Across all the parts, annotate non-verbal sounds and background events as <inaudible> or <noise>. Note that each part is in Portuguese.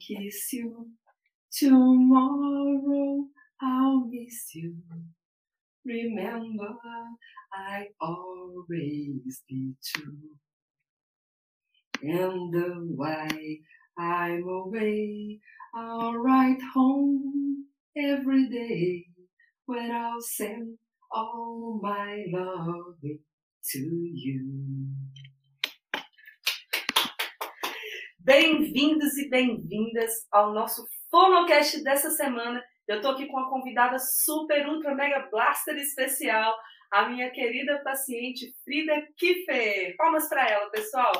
Kiss you. Tomorrow I'll miss you. Remember, I always be true. And while I'm away, I'll write home every day where I'll send all my love to you. Bem-vindos e bem-vindas ao nosso Fonocast dessa semana. Eu tô aqui com uma convidada super, ultra, mega blaster especial, a minha querida paciente Frida Kiffer. Palmas para ela, pessoal.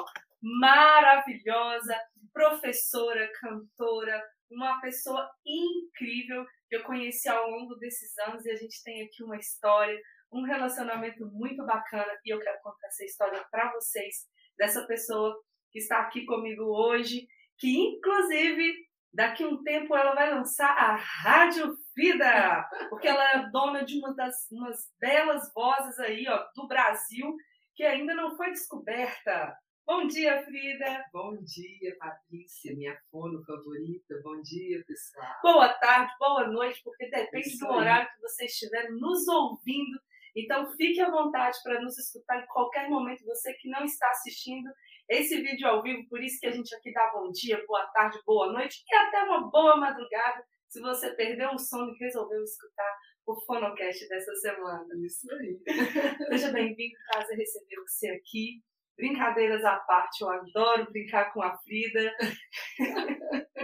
Maravilhosa, professora, cantora, uma pessoa incrível que eu conheci ao longo desses anos e a gente tem aqui uma história, um relacionamento muito bacana e eu quero contar essa história para vocês dessa pessoa que está aqui comigo hoje, que inclusive daqui a um tempo ela vai lançar a Rádio Vida, porque ela é dona de uma das umas belas vozes aí, ó, do Brasil, que ainda não foi descoberta. Bom dia, Frida. Bom dia, Patrícia, minha fono favorita. Bom dia, pessoal. Boa tarde, boa noite, porque depende Isso do horário aí. que você estiver nos ouvindo. Então, fique à vontade para nos escutar em qualquer momento. Você que não está assistindo esse vídeo ao vivo, por isso que a gente aqui dá bom dia, boa tarde, boa noite e até uma boa madrugada. Se você perdeu o sono e resolveu escutar o Fonocast dessa semana. Isso aí. <laughs> Seja bem-vindo, prazer receber você aqui. Brincadeiras à parte, eu adoro brincar com a Frida. <laughs>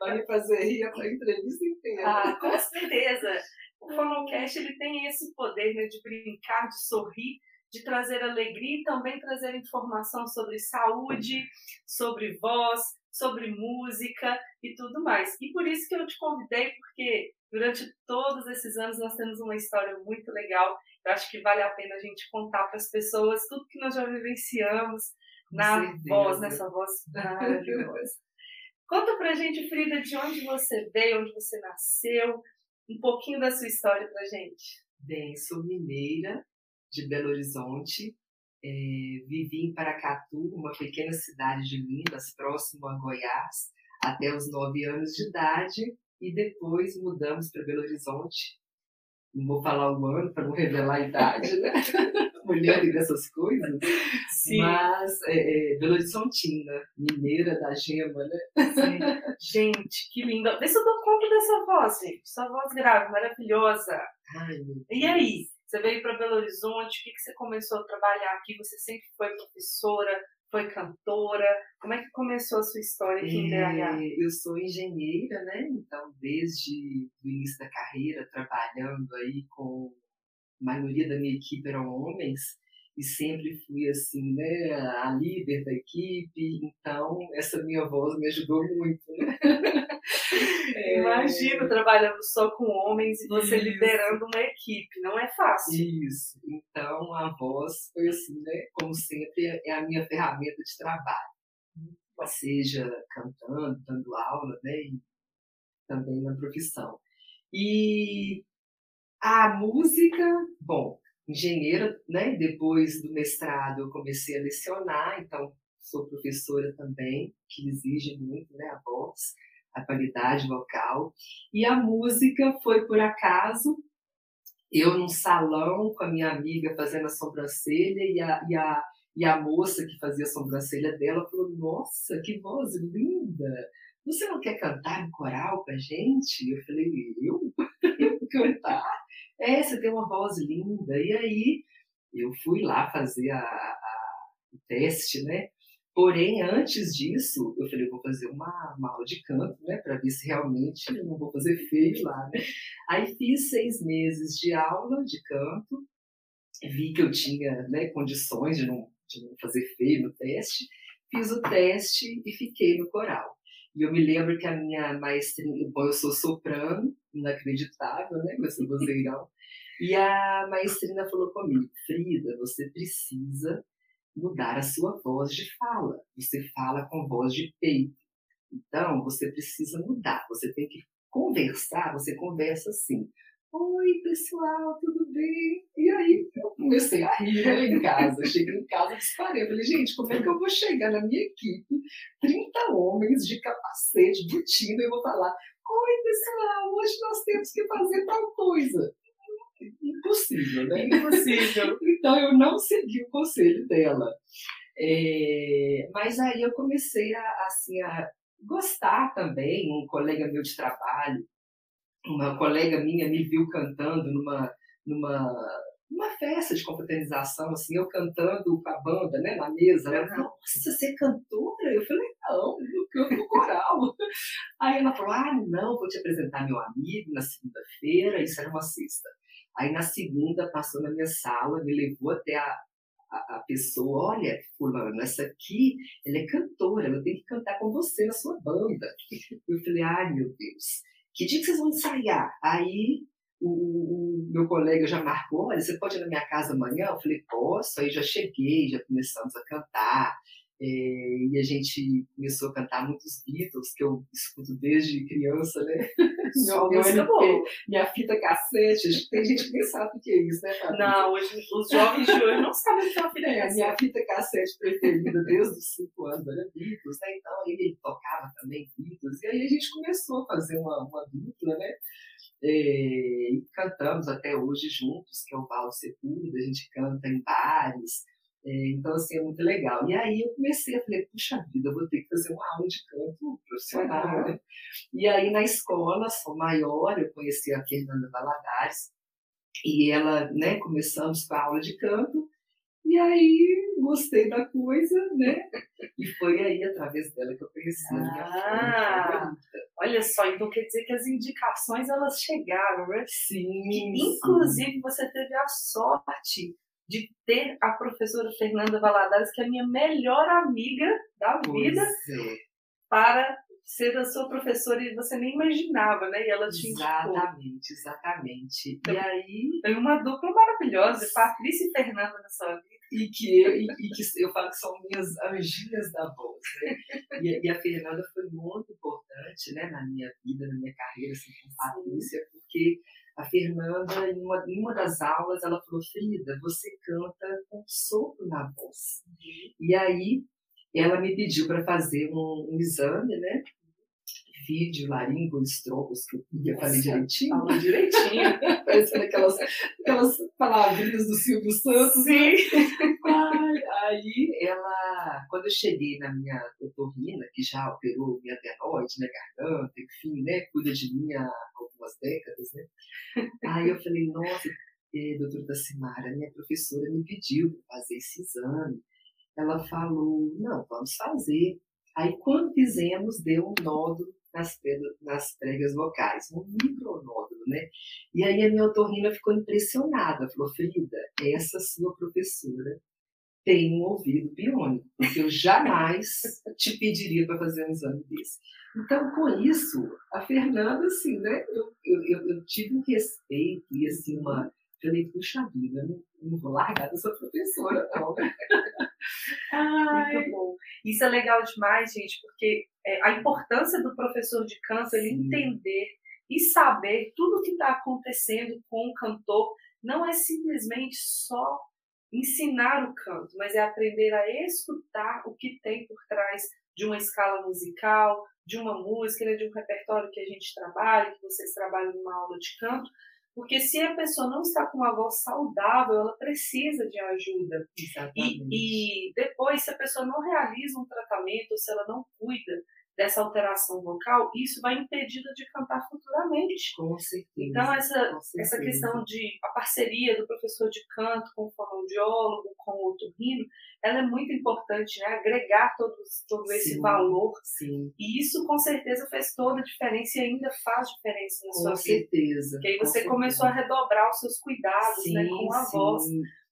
Vai me fazer rir a entrevista inteira. Ah, com certeza. O Fonocast ele tem esse poder né, de brincar, de sorrir, de trazer alegria e também trazer informação sobre saúde, sobre voz, sobre música e tudo mais. E por isso que eu te convidei, porque durante todos esses anos nós temos uma história muito legal. Eu acho que vale a pena a gente contar para as pessoas tudo que nós já vivenciamos na voz, nessa voz maravilhosa. <laughs> Conta pra gente, Frida, de onde você veio, onde você nasceu, um pouquinho da sua história pra gente. Bem, sou mineira, de Belo Horizonte. É, vivi em Paracatu, uma pequena cidade de Minas, próximo a Goiás, até os nove anos de idade, e depois mudamos para Belo Horizonte. Não vou falar o ano para não revelar a idade, né? <laughs> Mulher dessas coisas. Sim. Mas é, é, Belo Horizontina, mineira da gema, né? Sim. Gente, que linda. Vê se eu dou conta dessa voz, gente. Essa voz grave, maravilhosa. Ai, e aí? Você veio para Belo Horizonte, o que, que você começou a trabalhar aqui? Você sempre foi professora, foi cantora? Como é que começou a sua história aqui em BH? É, eu sou engenheira, né? Então, desde o início da carreira, trabalhando aí com a maioria da minha equipe eram homens, e sempre fui assim, né, a líder da equipe, então essa minha voz me ajudou muito, né? <laughs> <laughs> É... Imagino trabalhando só com homens e você Isso. liderando uma equipe, não é fácil. Isso, então a voz foi assim, né, como sempre, é a minha ferramenta de trabalho, seja cantando, dando aula, né, e também na profissão. E a música, bom, engenheira, né? Depois do mestrado eu comecei a lecionar, então sou professora também, que exige muito, né, a voz, a qualidade vocal. E a música foi por acaso, eu num salão com a minha amiga fazendo a sobrancelha e a, e a, e a moça que fazia a sobrancelha dela falou: Nossa, que voz linda! Você não quer cantar em coral com a gente? Eu falei: Eu? <laughs> Eu cantar? É, você tem uma voz linda. E aí eu fui lá fazer a, a, o teste, né? Porém, antes disso, eu falei, eu vou fazer uma, uma aula de canto, né? Para ver se realmente eu não vou fazer feio lá, né? Aí fiz seis meses de aula de canto, vi que eu tinha né, condições de não, de não fazer feio no teste, fiz o teste e fiquei no coral. E eu me lembro que a minha maestrinha, bom, eu sou soprano, inacreditável, né, com esse vozeirão. E a maestrina falou comigo, Frida, você precisa mudar a sua voz de fala. Você fala com voz de peito. Então, você precisa mudar. Você tem que conversar, você conversa assim. Oi, pessoal, tudo bem. E aí eu comecei a rir né, <laughs> em casa. Cheguei em casa disparei. Falei, gente, como é que eu vou chegar na minha equipe? 30 homens de capacete, botina, e eu vou falar: Oi, pessoal, hoje nós temos que fazer tal coisa. Impossível, né? Impossível. <laughs> então eu não segui o conselho dela. É, mas aí eu comecei a, assim, a gostar também. Um colega meu de trabalho, uma colega minha me viu cantando numa, numa, numa festa de confraternização, assim, eu cantando com a banda, né, na mesa. Ela falou, nossa, você é cantora? Eu falei, não, eu canto no coral. <laughs> Aí ela falou, ah, não, vou te apresentar meu amigo na segunda-feira, isso era uma sexta. Aí na segunda passou na minha sala, me levou até a, a, a, pessoa, olha, fulano, essa aqui, ela é cantora, ela tem que cantar com você na sua banda. Eu falei, ai meu Deus, que dia que vocês vão ensaiar? Aí o, o, meu colega já marcou, olha, você pode ir na minha casa amanhã? Eu falei, posso, aí já cheguei, já começamos a cantar. É, e a gente começou a cantar muitos Beatles, que eu escuto desde criança, né? <laughs> Meu, meu LP, minha fita cassete. Tem gente que nem sabe o que é isso, né, Fabrício? Não, hoje, os jovens de hoje não sabem o que é uma fita é, cassete. Minha fita cassete preferida desde os 5 anos era Beatles, né? Então ele tocava também Beatles. E aí a gente começou a fazer uma, uma dupla, né? É, e cantamos até hoje juntos, que é o Val Sepulda, a gente canta em bares, é, então, assim, é muito legal. E aí eu comecei, a falei, puxa vida, eu vou ter que fazer uma aula de canto profissional, né? E aí na escola, sou maior, eu conheci a Fernanda Valadares, e ela, né, começamos com a aula de canto, e aí gostei da coisa, né? E foi aí, através dela, que eu conheci a minha ah, Olha só, então quer dizer que as indicações, elas chegaram, né? Sim. E, inclusive, sim. você teve a sorte de ter a professora Fernanda Valadares, que é a minha melhor amiga da vida, é. para ser a sua professora e você nem imaginava, né? E ela te Exatamente, exatamente. Então, e aí. Tem uma dupla maravilhosa, Patrícia e Fernanda na sua vida. E que, eu, e, e, que eu falo que são minhas anjinhas da voz, né? E, e, a Fernanda foi muito importante, né, na minha vida, na minha carreira, assim, com Patrícia, porque a Fernanda, em uma, em uma das aulas, ela falou: Frida, você canta com sopro na voz. Uhum. E aí, ela me pediu para fazer um, um, exame, né? Vídeo, laringo, estrogos, que eu falei direitinho. Falou direitinho. <laughs> Parecendo aquelas, aquelas palavrinhas do Silvio Santos. Sim. <laughs> Ai, aí, ela, quando eu cheguei na minha doutorina, que já operou minha adenoide, minha garganta, enfim, né? Cuida de mim há algumas décadas, né? Aí eu falei, nossa, eh, doutora Tacimara, minha professora me pediu para fazer esse exame. Ela falou, não, vamos fazer. Aí quando fizemos, deu um nódulo nas, nas pregas vocais, um micronódulo, né? E aí a minha otorrina ficou impressionada, falou, Frida, essa sua professora tem um ouvido biônico, porque eu jamais te pediria para fazer um exame desse. Então, com isso, a Fernanda, assim, né, eu, eu, eu tive um respeito e, assim, uma. Falei, puxa vida, não, não vou largar dessa professora, não. <laughs> Ai, Muito bom. Isso é legal demais, gente, porque é, a importância do professor de canto, ele entender e saber tudo o que está acontecendo com o cantor, não é simplesmente só ensinar o canto, mas é aprender a escutar o que tem por trás de uma escala musical, de uma música, né, de um repertório que a gente trabalha, que vocês trabalham numa aula de canto, porque se a pessoa não está com uma voz saudável, ela precisa de ajuda. E, e depois, se a pessoa não realiza um tratamento, se ela não cuida dessa alteração vocal, isso vai impedi-la de cantar futuramente. Com certeza. Então, essa, com certeza. essa questão de a parceria do professor de canto com o fonoaudiólogo, com o otorrino, ela é muito importante, né? agregar todos, todo sim, esse valor. Sim. E isso, com certeza, fez toda a diferença e ainda faz diferença na com sua certeza, vida. Porque aí você certeza. começou a redobrar os seus cuidados sim, né, com a voz.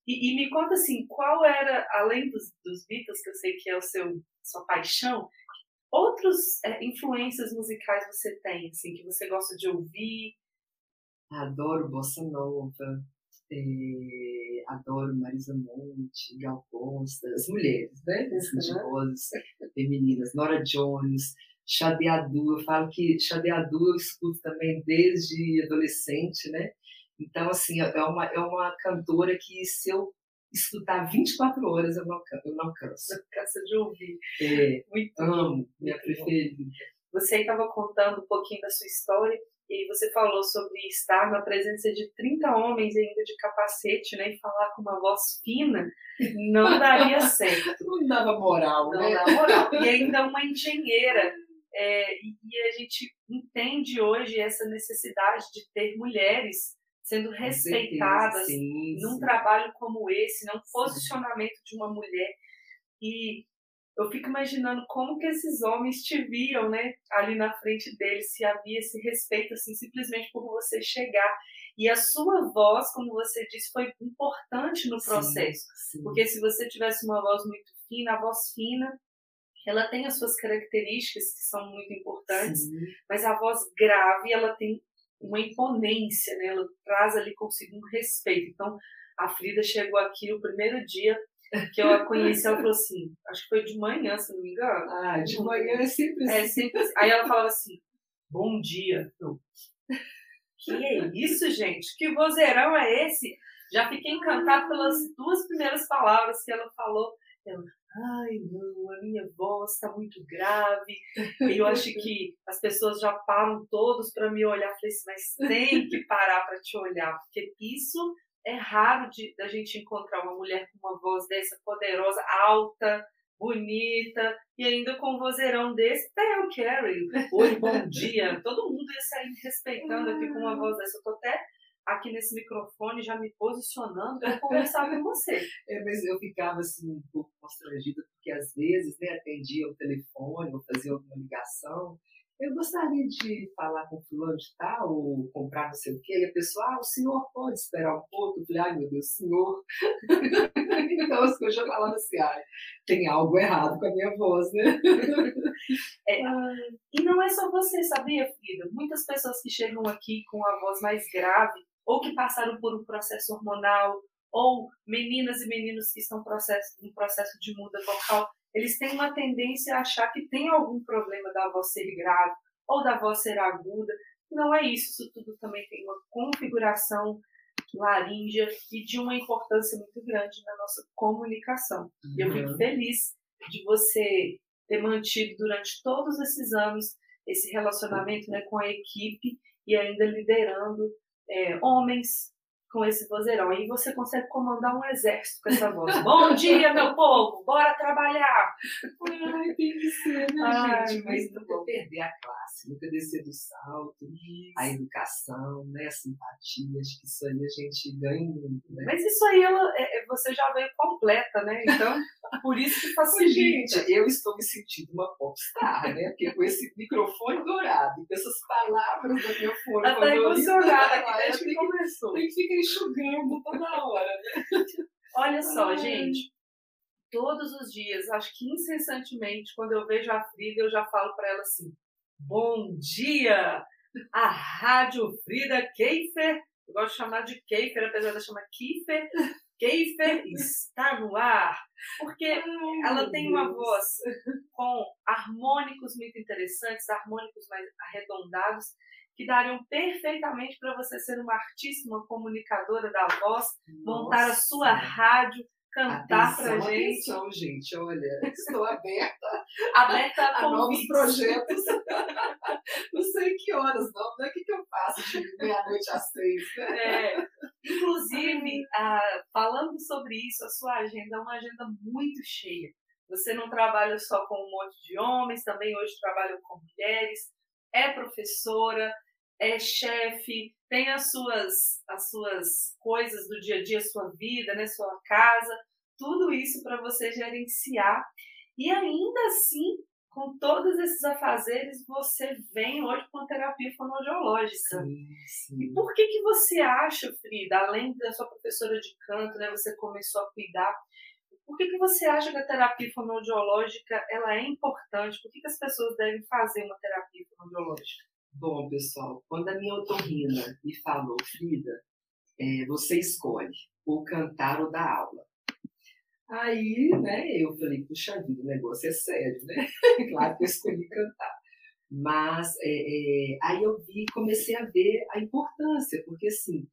E, e, me conta assim, qual era, além dos, dos Beatles, que eu sei que é o seu sua paixão, outras é, influências musicais você tem, assim, que você gosta de ouvir? Adoro bossa nova, é, adoro Marisa Monte, Gal Costa, as mulheres, né? As uhum. vozes femininas, Nora Jones, Chadeadu, eu falo que Chadeadu eu escuto também desde adolescente, né? Então, assim, é uma, é uma cantora que se eu escutar 24 horas eu não, eu não canso. De ouvir. É, Muito amo, minha preferida. Você estava contando um pouquinho da sua história e você falou sobre estar na presença de 30 homens ainda de capacete, né? E falar com uma voz fina, não <laughs> daria certo. Não dava moral, não né? dava moral. E <laughs> ainda uma engenheira. É, e, e a gente entende hoje essa necessidade de ter mulheres sendo respeitadas sim, num sim. trabalho como esse, num posicionamento de uma mulher. E eu fico imaginando como que esses homens te viam, né, ali na frente deles, se havia esse respeito, assim, simplesmente por você chegar. E a sua voz, como você disse, foi importante no processo. Sim, sim. Porque se você tivesse uma voz muito fina, a voz fina, ela tem as suas características que são muito importantes, Sim. mas a voz grave, ela tem uma imponência, né? Ela traz ali consigo um respeito. Então, a Frida chegou aqui o primeiro dia que eu a conheci, ela falou assim, acho que foi de manhã, se não me engano. Ah, de manhã é sempre assim. É sempre assim. Aí ela falava assim, bom dia. Eu, que é isso, gente? Que vozeirão é esse? Já fiquei encantado pelas duas primeiras palavras que ela falou. Ai não, a minha voz está muito grave. E eu acho que as pessoas já param todos para me olhar. Falei assim, mas tem que parar para te olhar, porque isso é raro de da gente encontrar uma mulher com uma voz dessa poderosa, alta, bonita e ainda com um vozeirão desse. Até eu, Carrie. Oi, bom dia. <laughs> Todo mundo ia sair me respeitando aqui com uma voz dessa. Eu tô até aqui nesse microfone já me posicionando para conversar com você. <laughs> É, mas eu ficava assim um pouco constrangida, porque às vezes né, atendia o telefone ou fazia alguma ligação. Eu gostaria de falar com fulano de tal, ou comprar não sei o quê. E a pessoa, ah, o senhor pode esperar um pouco? Eu falei, ai meu Deus, senhor. <laughs> então as coisas já falavam assim, ai, tem algo errado com a minha voz, né? <laughs> É, e não é só você, sabia, Frida? Muitas pessoas que chegam aqui com a voz mais grave, ou que passaram por um processo hormonal, ou meninas e meninos que estão processo, no processo de muda vocal, eles têm uma tendência a achar que tem algum problema da voz ser grave ou da voz ser aguda. Não é isso, isso tudo também tem uma configuração laríngea e de uma importância muito grande na nossa comunicação. E eu fico feliz de você ter mantido durante todos esses anos esse relacionamento né, com a equipe e ainda liderando é, homens com esse vozeirão. Aí você consegue comandar um exército com essa voz. <laughs> Bom dia, meu povo! Bora trabalhar! Ai, tem que ser, né, Ai, gente? Mas nunca bom. perder a classe, nunca descer do salto, a educação, né, a simpatia, acho que isso aí a gente ganha muito, né? Mas isso aí ela, é, é, você já veio completa, né? Então, por isso que <laughs> facilita. gente, eu estou me sentindo uma popstar, né? Porque com esse microfone dourado, com essas palavras da minha folha Ela tá emocionada aqui desde que, começou. tem que ficar enxugando toda hora, né? Olha só, Ai. gente. Todos os dias, acho que incessantemente, quando eu vejo a Frida, eu já falo para ela assim: Bom dia! A Rádio Frida Keifer, eu gosto de chamar de Keifer, apesar de chamar Kiefer, Keifer <laughs> está no ar. Porque ela tem uma voz com harmônicos muito interessantes, harmônicos mais arredondados, que dariam perfeitamente para você ser uma artista, uma comunicadora da voz, montar a sua rádio, cantar pra gente, Atenção, gente, olha, <laughs> estou aberta aberta a a novos projetos. <laughs> não sei que horas, não, não é o que, que eu faço de meia-noite às três, né? É, inclusive, ah, falando sobre isso, a sua agenda é uma agenda muito cheia. Você não trabalha só com um monte de homens, também hoje trabalha com mulheres, é professora, é chefe, tem as suas, as suas coisas do dia a dia, sua vida, né, sua casa, tudo isso para você gerenciar. E ainda assim, com todos esses afazeres, você vem hoje com a terapia fonoaudiológica. Sim, sim. E por que que você acha, Frida, além da sua professora de canto, né, você começou a cuidar, por que que você acha que a terapia fonoaudiológica ela é importante? Por que que as pessoas devem fazer uma terapia fonoaudiológica? Bom, pessoal, quando a minha otorrina me falou, Frida, é, você escolhe ou cantar ou dar aula. Aí, né, eu falei, puxa vida, o negócio é sério, né? <laughs> claro que eu escolhi cantar. Mas é, é, aí eu vi, comecei a ver a importância, porque assim,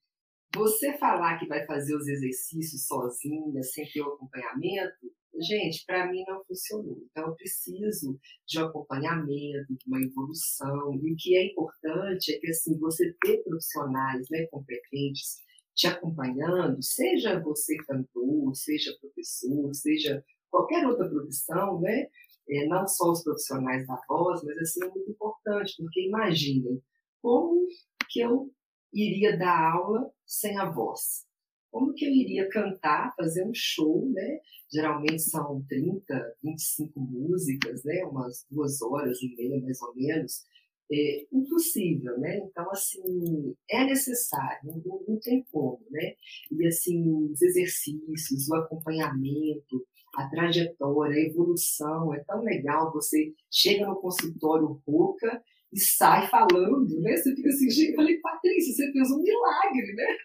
você falar que vai fazer os exercícios sozinha, sem ter o acompanhamento, gente, para mim não funcionou. Então, eu preciso de um acompanhamento, de uma evolução. E o que é importante é que assim, você ter profissionais né, competentes te acompanhando, seja você cantor, seja professor, seja qualquer outra profissão, né? É, não só os profissionais da voz, mas assim é muito importante, porque imaginem como que eu iria dar aula sem a voz? Como que eu iria cantar, fazer um show, né? Geralmente são 30, 25 músicas, né? Umas duas horas e meia, mais ou menos. É impossível, né? Então, assim, é necessário, não, não tem como, né? E, assim, os exercícios, o acompanhamento, a trajetória, a evolução, é tão legal. Você chega no consultório rouca e sai falando, né? Você fica assim, gente, eu falei, Patrícia, você fez um milagre, né?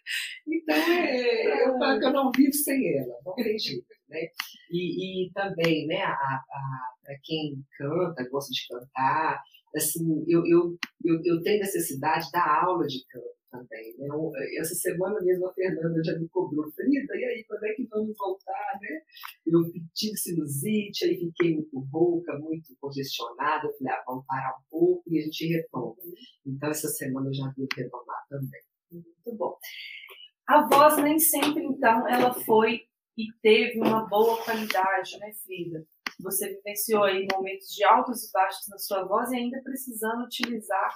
Então, é, eu falo que eu não vivo sem ela, não tem jeito, né? E, e também, né, para quem canta, gosta de cantar, assim, eu, eu, eu, eu tenho necessidade da aula de canto também. Né? Essa semana mesmo a Fernanda já me cobrou, Frida, e aí, quando é que vamos voltar, né? Eu tive sinusite, aí fiquei muito rouca, muito congestionada, eu falei, ah, vamos parar um pouco e a gente retoma. Então, essa semana eu já vim retomar também. Muito bom. A voz nem sempre, então, ela foi e teve uma boa qualidade, né, Frida? Você vivenciou aí momentos de altos e baixos na sua voz e ainda precisando utilizar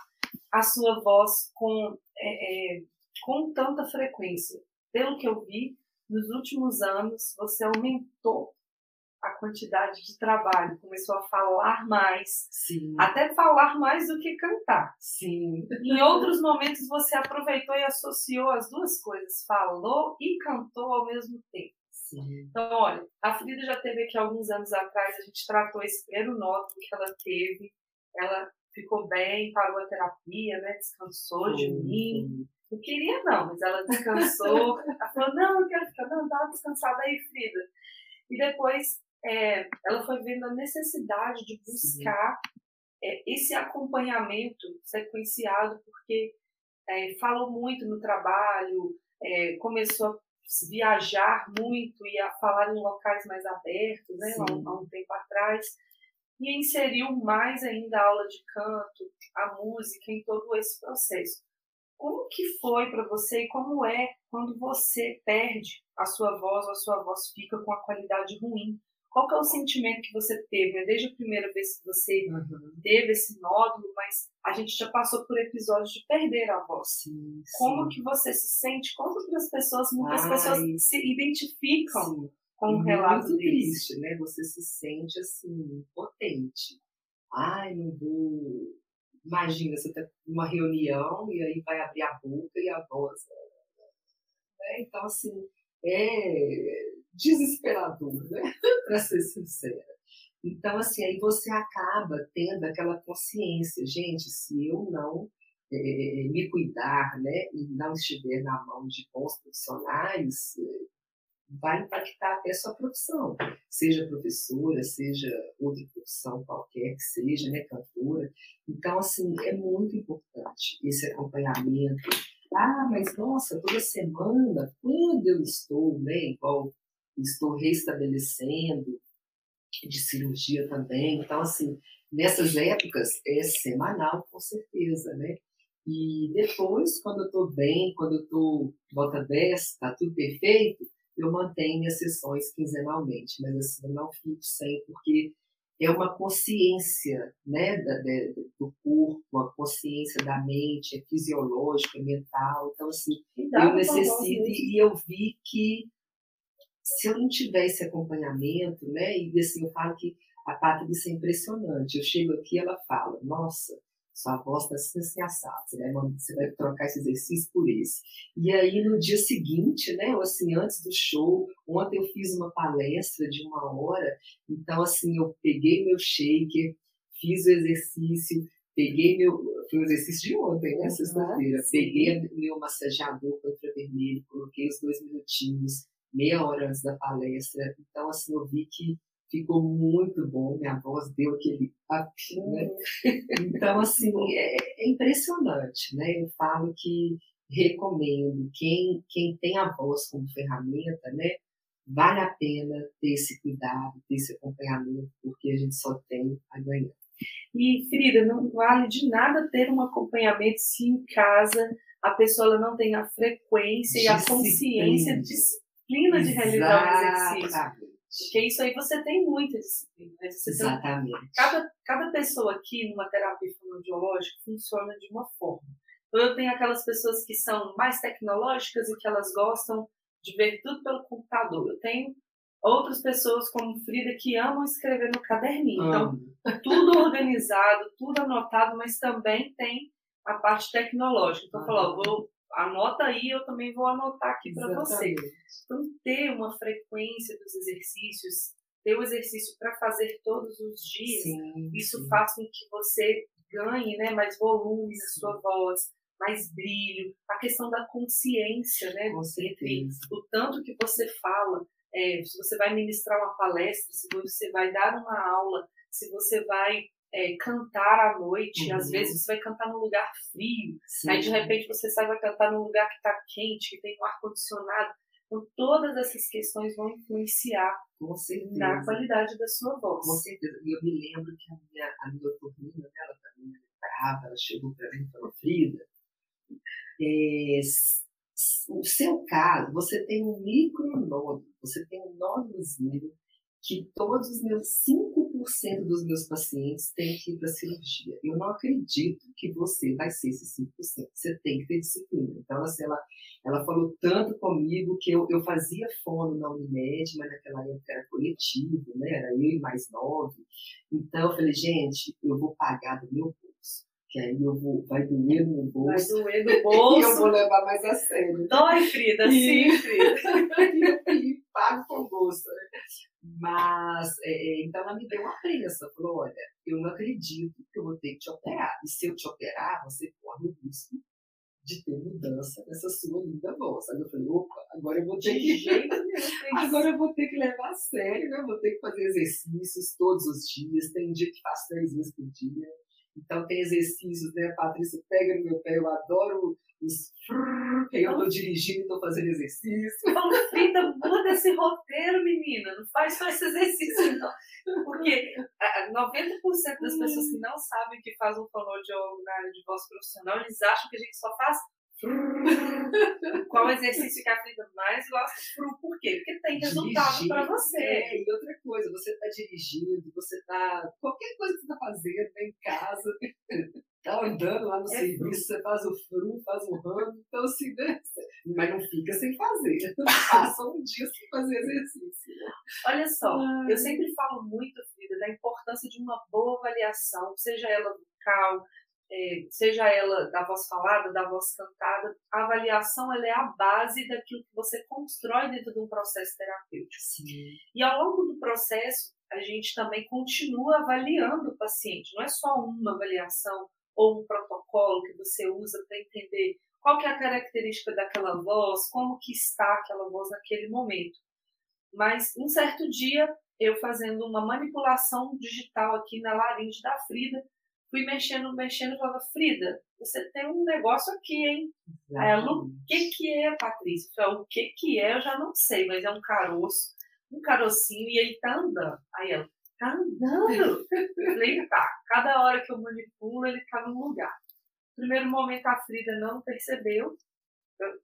a sua voz com, é, é, com tanta frequência. Pelo que eu vi, nos últimos anos você aumentou a quantidade de trabalho, começou a falar mais, Sim. até falar mais do que cantar. Sim. Em outros momentos você aproveitou e associou as duas coisas, falou e cantou ao mesmo tempo. Sim. Então, olha, a Frida já teve aqui alguns anos atrás, a gente tratou esse primeiro nódulo que ela teve, ela ficou bem, parou a terapia, né? Descansou de mim. Não queria não, mas ela descansou. <laughs> ela falou, não, eu quero ficar, não, dá descansada aí, Frida. E depois é, ela foi vendo a necessidade de buscar é, esse acompanhamento sequenciado, porque é, falou muito no trabalho, é, começou a viajar muito e a falar em locais mais abertos, né, há há um tempo atrás e inseriu mais ainda a aula de canto, a música em todo esse processo. Como que foi para você e como é quando você perde a sua voz ou a sua voz fica com a qualidade ruim? Qual que é o sentimento que você teve? Né? Desde a primeira vez que você uhum. teve esse nódulo, mas a gente já passou por episódios de perder a voz. Sim, Como sim. que você se sente? Conta para as pessoas, muitas Ai, pessoas se identificam Sim. Com um muito relato desse. triste, né? Você se sente assim, potente. Ai, não vou. Imagina, você está numa reunião e aí vai abrir a boca e a voz. Né? Então, assim, é desesperador, né? <laughs> Para ser sincera. Então, assim, aí você acaba tendo aquela consciência, gente, se eu não é, me cuidar, né, e não estiver na mão de bons profissionais, vai impactar até a sua profissão, seja professora, seja outra profissão qualquer que seja, né, cantora. Então, assim, é muito importante esse acompanhamento. Ah, mas nossa, toda semana, quando eu estou, né, igual estou restabelecendo de cirurgia também, então, assim, nessas épocas é semanal, com certeza, né? E depois, quando eu estou bem, quando eu estou nota 10, está tudo perfeito, eu mantenho minhas sessões quinzenalmente, mas assim, eu não fico sem, porque é uma consciência né, da, da, do corpo, uma consciência da mente, é fisiológica, é mental. Então, assim, eu necessito, e eu vi que se eu não tiver esse acompanhamento, né, e assim, eu falo que a Patrícia é impressionante. Eu chego aqui ela fala, nossa, sua voz está assim, assim assada, você vai, você vai trocar esse exercício por esse. E aí, no dia seguinte, né, ou assim, antes do show, ontem eu fiz uma palestra de uma hora, então, assim, eu peguei meu shaker, fiz o exercício, peguei meu. Foi o exercício de ontem, né, sexta-feira. Peguei meu massageador com infravermelho, coloquei os dois minutinhos, meia hora antes da palestra. Então, assim, eu vi que ficou muito bom, minha voz deu aquele up, né? Então, assim, é, é, impressionante, né? Eu falo que recomendo, quem, quem tem a voz como ferramenta, né, vale a pena ter esse cuidado, ter esse acompanhamento, porque a gente só tem a ganhar. E, Frida, não vale de nada ter um acompanhamento se em casa a pessoa não tem a frequência disciplina. e a consciência, disciplina de realizar o exercício. Porque isso aí você tem muita disciplina. Né? Você Exatamente. Tem, cada, cada pessoa aqui numa terapia fonoaudiológica funciona de uma forma. Então eu tenho aquelas pessoas que são mais tecnológicas e que elas gostam de ver tudo pelo computador. Eu tenho outras pessoas como Frida que amam escrever no caderninho. Então, tudo organizado, tudo anotado, mas também tem a parte tecnológica. Então, falou, vou anota aí, eu também vou anotar aqui para você. Então, ter uma frequência dos exercícios, ter o exercício para fazer todos os dias, sim, isso sim. faz com que você ganhe né, mais volume na sua voz, mais brilho, a questão da consciência, né? Certeza. O tanto que você fala, é, se você vai ministrar uma palestra, se você vai dar uma aula, se você vai é, cantar à noite, uhum. às vezes você vai cantar num lugar frio, Sim. aí de repente você sai e vai cantar num lugar que está quente, que tem um ar-condicionado. Então, todas essas questões vão influenciar na qualidade da sua voz. Com certeza. E eu me lembro que a minha, a minha turminha, ela também era brava, ela chegou para mim e falou: Frida, é, o seu caso, você tem um micronódulo, você tem um nódulozinho que todos os meus 5% dos meus pacientes têm que ir para cirurgia. Eu não acredito que você vai ser esse 5%. Você tem que ter disciplina. Então, assim, ela, ela falou tanto comigo que eu, eu fazia fono na Unimed, mas naquela época era coletivo, né? Era eu e mais nove. Então, eu falei, gente, eu vou pagar do meu que aí eu vou, vai doer no bolso. Vai doer no bolso. <laughs> e eu vou levar mais a sério. Dói, Frida, sim, Frida. <laughs> e pago com bolsa, né? Mas, é, é, então ela me deu uma prensa, falou, olha, eu não acredito que eu vou ter que te operar. E se eu te operar, você corre o risco de ter mudança nessa sua linda voz. Aí eu falei, opa, agora eu vou ter que. <laughs> agora eu vou ter que levar a sério, né? Eu vou ter que fazer exercícios todos os dias. Tem um dia que faço três vezes por dia. Então tem exercícios, né, Patrícia? Pega no meu pé, eu adoro os que eu estou dirigindo estou fazendo exercício. Então, Frida, muda esse roteiro, menina. Não faz só esse exercício, não. Porque 90% das pessoas que não sabem que faz um fonoaudiólogo na área de voz profissional, eles acham que a gente só faz <laughs> qual exercício que a Frida mais gosta? Por quê? Porque tem resultado para você. É, e outra coisa, você está dirigindo, você está. Qualquer coisa que você está fazendo né, em casa, está <laughs> andando lá no é serviço, você faz o fru, faz o ramo, então assim, né? Mas não fica sem fazer. <laughs> Passa um dia sem fazer exercício. Olha só, Ai. eu sempre falo muito, Frida, da importância de uma boa avaliação, seja ela vocal, seja ela da voz falada, da voz cantada, a avaliação ela é a base daquilo que você constrói dentro de um processo terapêutico. Sim. E ao longo do processo, a gente também continua avaliando o paciente. Não é só uma avaliação ou um protocolo que você usa para entender qual que é a característica daquela voz, como que está aquela voz naquele momento. Mas um certo dia, eu fazendo uma manipulação digital aqui na laringe da Frida, fui mexendo, mexendo e falava, Frida, você tem um negócio aqui, hein? Aí ela, o que que é, Patrícia? Eu falei, o que que é, eu já não sei, mas é um caroço, um carocinho, e ele tá andando. Aí ela, tá andando? <laughs> Eu falei, tá, cada hora que eu manipulo, ele tá no lugar. No primeiro momento a Frida não percebeu,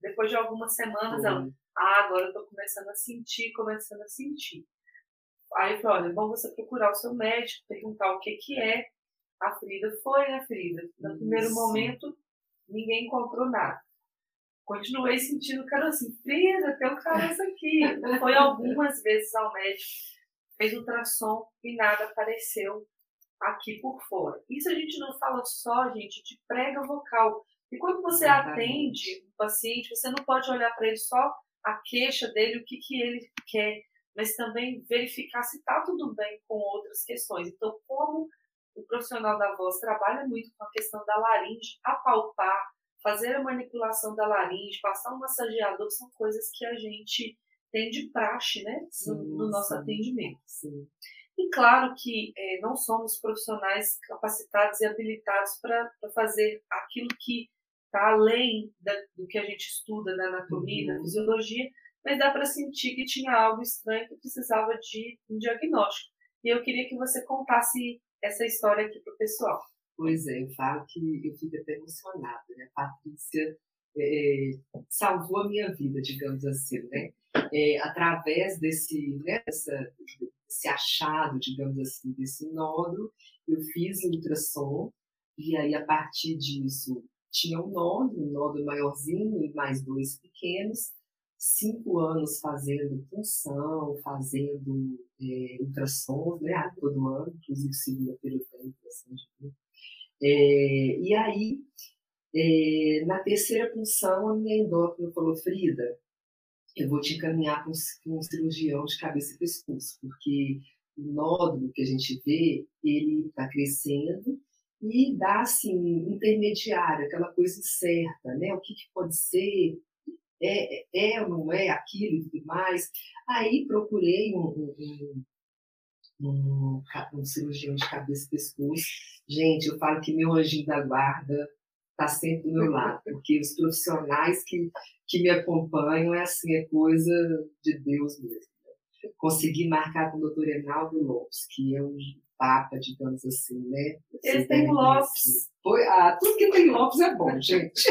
depois de algumas semanas ela, ah, agora eu tô começando a sentir, começando a sentir. Aí eu falei, olha, bom você procurar o seu médico, perguntar o que que é, a Frida foi, né, Frida? No Isso. primeiro momento, ninguém encontrou nada. Continuei sentindo o cara assim, Frida, tem um caroço aqui. Foi algumas vezes ao médico, fez ultrassom e nada apareceu aqui por fora. Isso a gente não fala só, gente, de prega vocal. E quando você atende um paciente, você não pode olhar para ele só a queixa dele, o que, que ele quer, mas também verificar se está tudo bem com outras questões. Então, como o profissional da voz trabalha muito com a questão da laringe, apalpar, fazer a manipulação da laringe, passar um massageador, são coisas que a gente tem de praxe, né, no, no nosso sim, atendimento. Sim. E claro que é, não somos profissionais capacitados e habilitados para fazer aquilo que tá além da, do que a gente estuda da anatomia, uhum. da fisiologia, mas dá para sentir que tinha algo estranho que precisava de um diagnóstico. E eu queria que você contasse essa história aqui para o pessoal. Pois é, eu falo que eu fico até emocionada, né? A Patrícia é, salvou a minha vida, digamos assim, né? É, através desse, né, dessa, desse achado, digamos assim, desse nódulo, eu fiz ultrassom e aí a partir disso tinha um nódulo, um nódulo maiorzinho e mais dois pequenos, cinco anos fazendo punção, fazendo é, ultrassons, né, todo ano, inclusive segunda-feira eu tenho ultrassom de é, E aí, é, na terceira punção, a minha endócrina falou, Frida, eu vou te encaminhar para um, um cirurgião de cabeça e pescoço, porque o nódulo que a gente vê, ele está crescendo e dá, assim, intermediário, aquela coisa incerta, né? O que, que pode ser, é, é ou não é aquilo e tudo mais. Aí procurei um, um, um, um, cirurgião de cabeça e pescoço. Gente, eu falo que meu anjinho da guarda está sempre do meu lado, porque os profissionais que, que me acompanham é assim, é coisa de Deus mesmo. Consegui marcar com o doutor Enaldo Lopes, que é um papa, digamos assim, né? Ele tem Lopes. Ah, tudo que tem Lopes é bom, gente.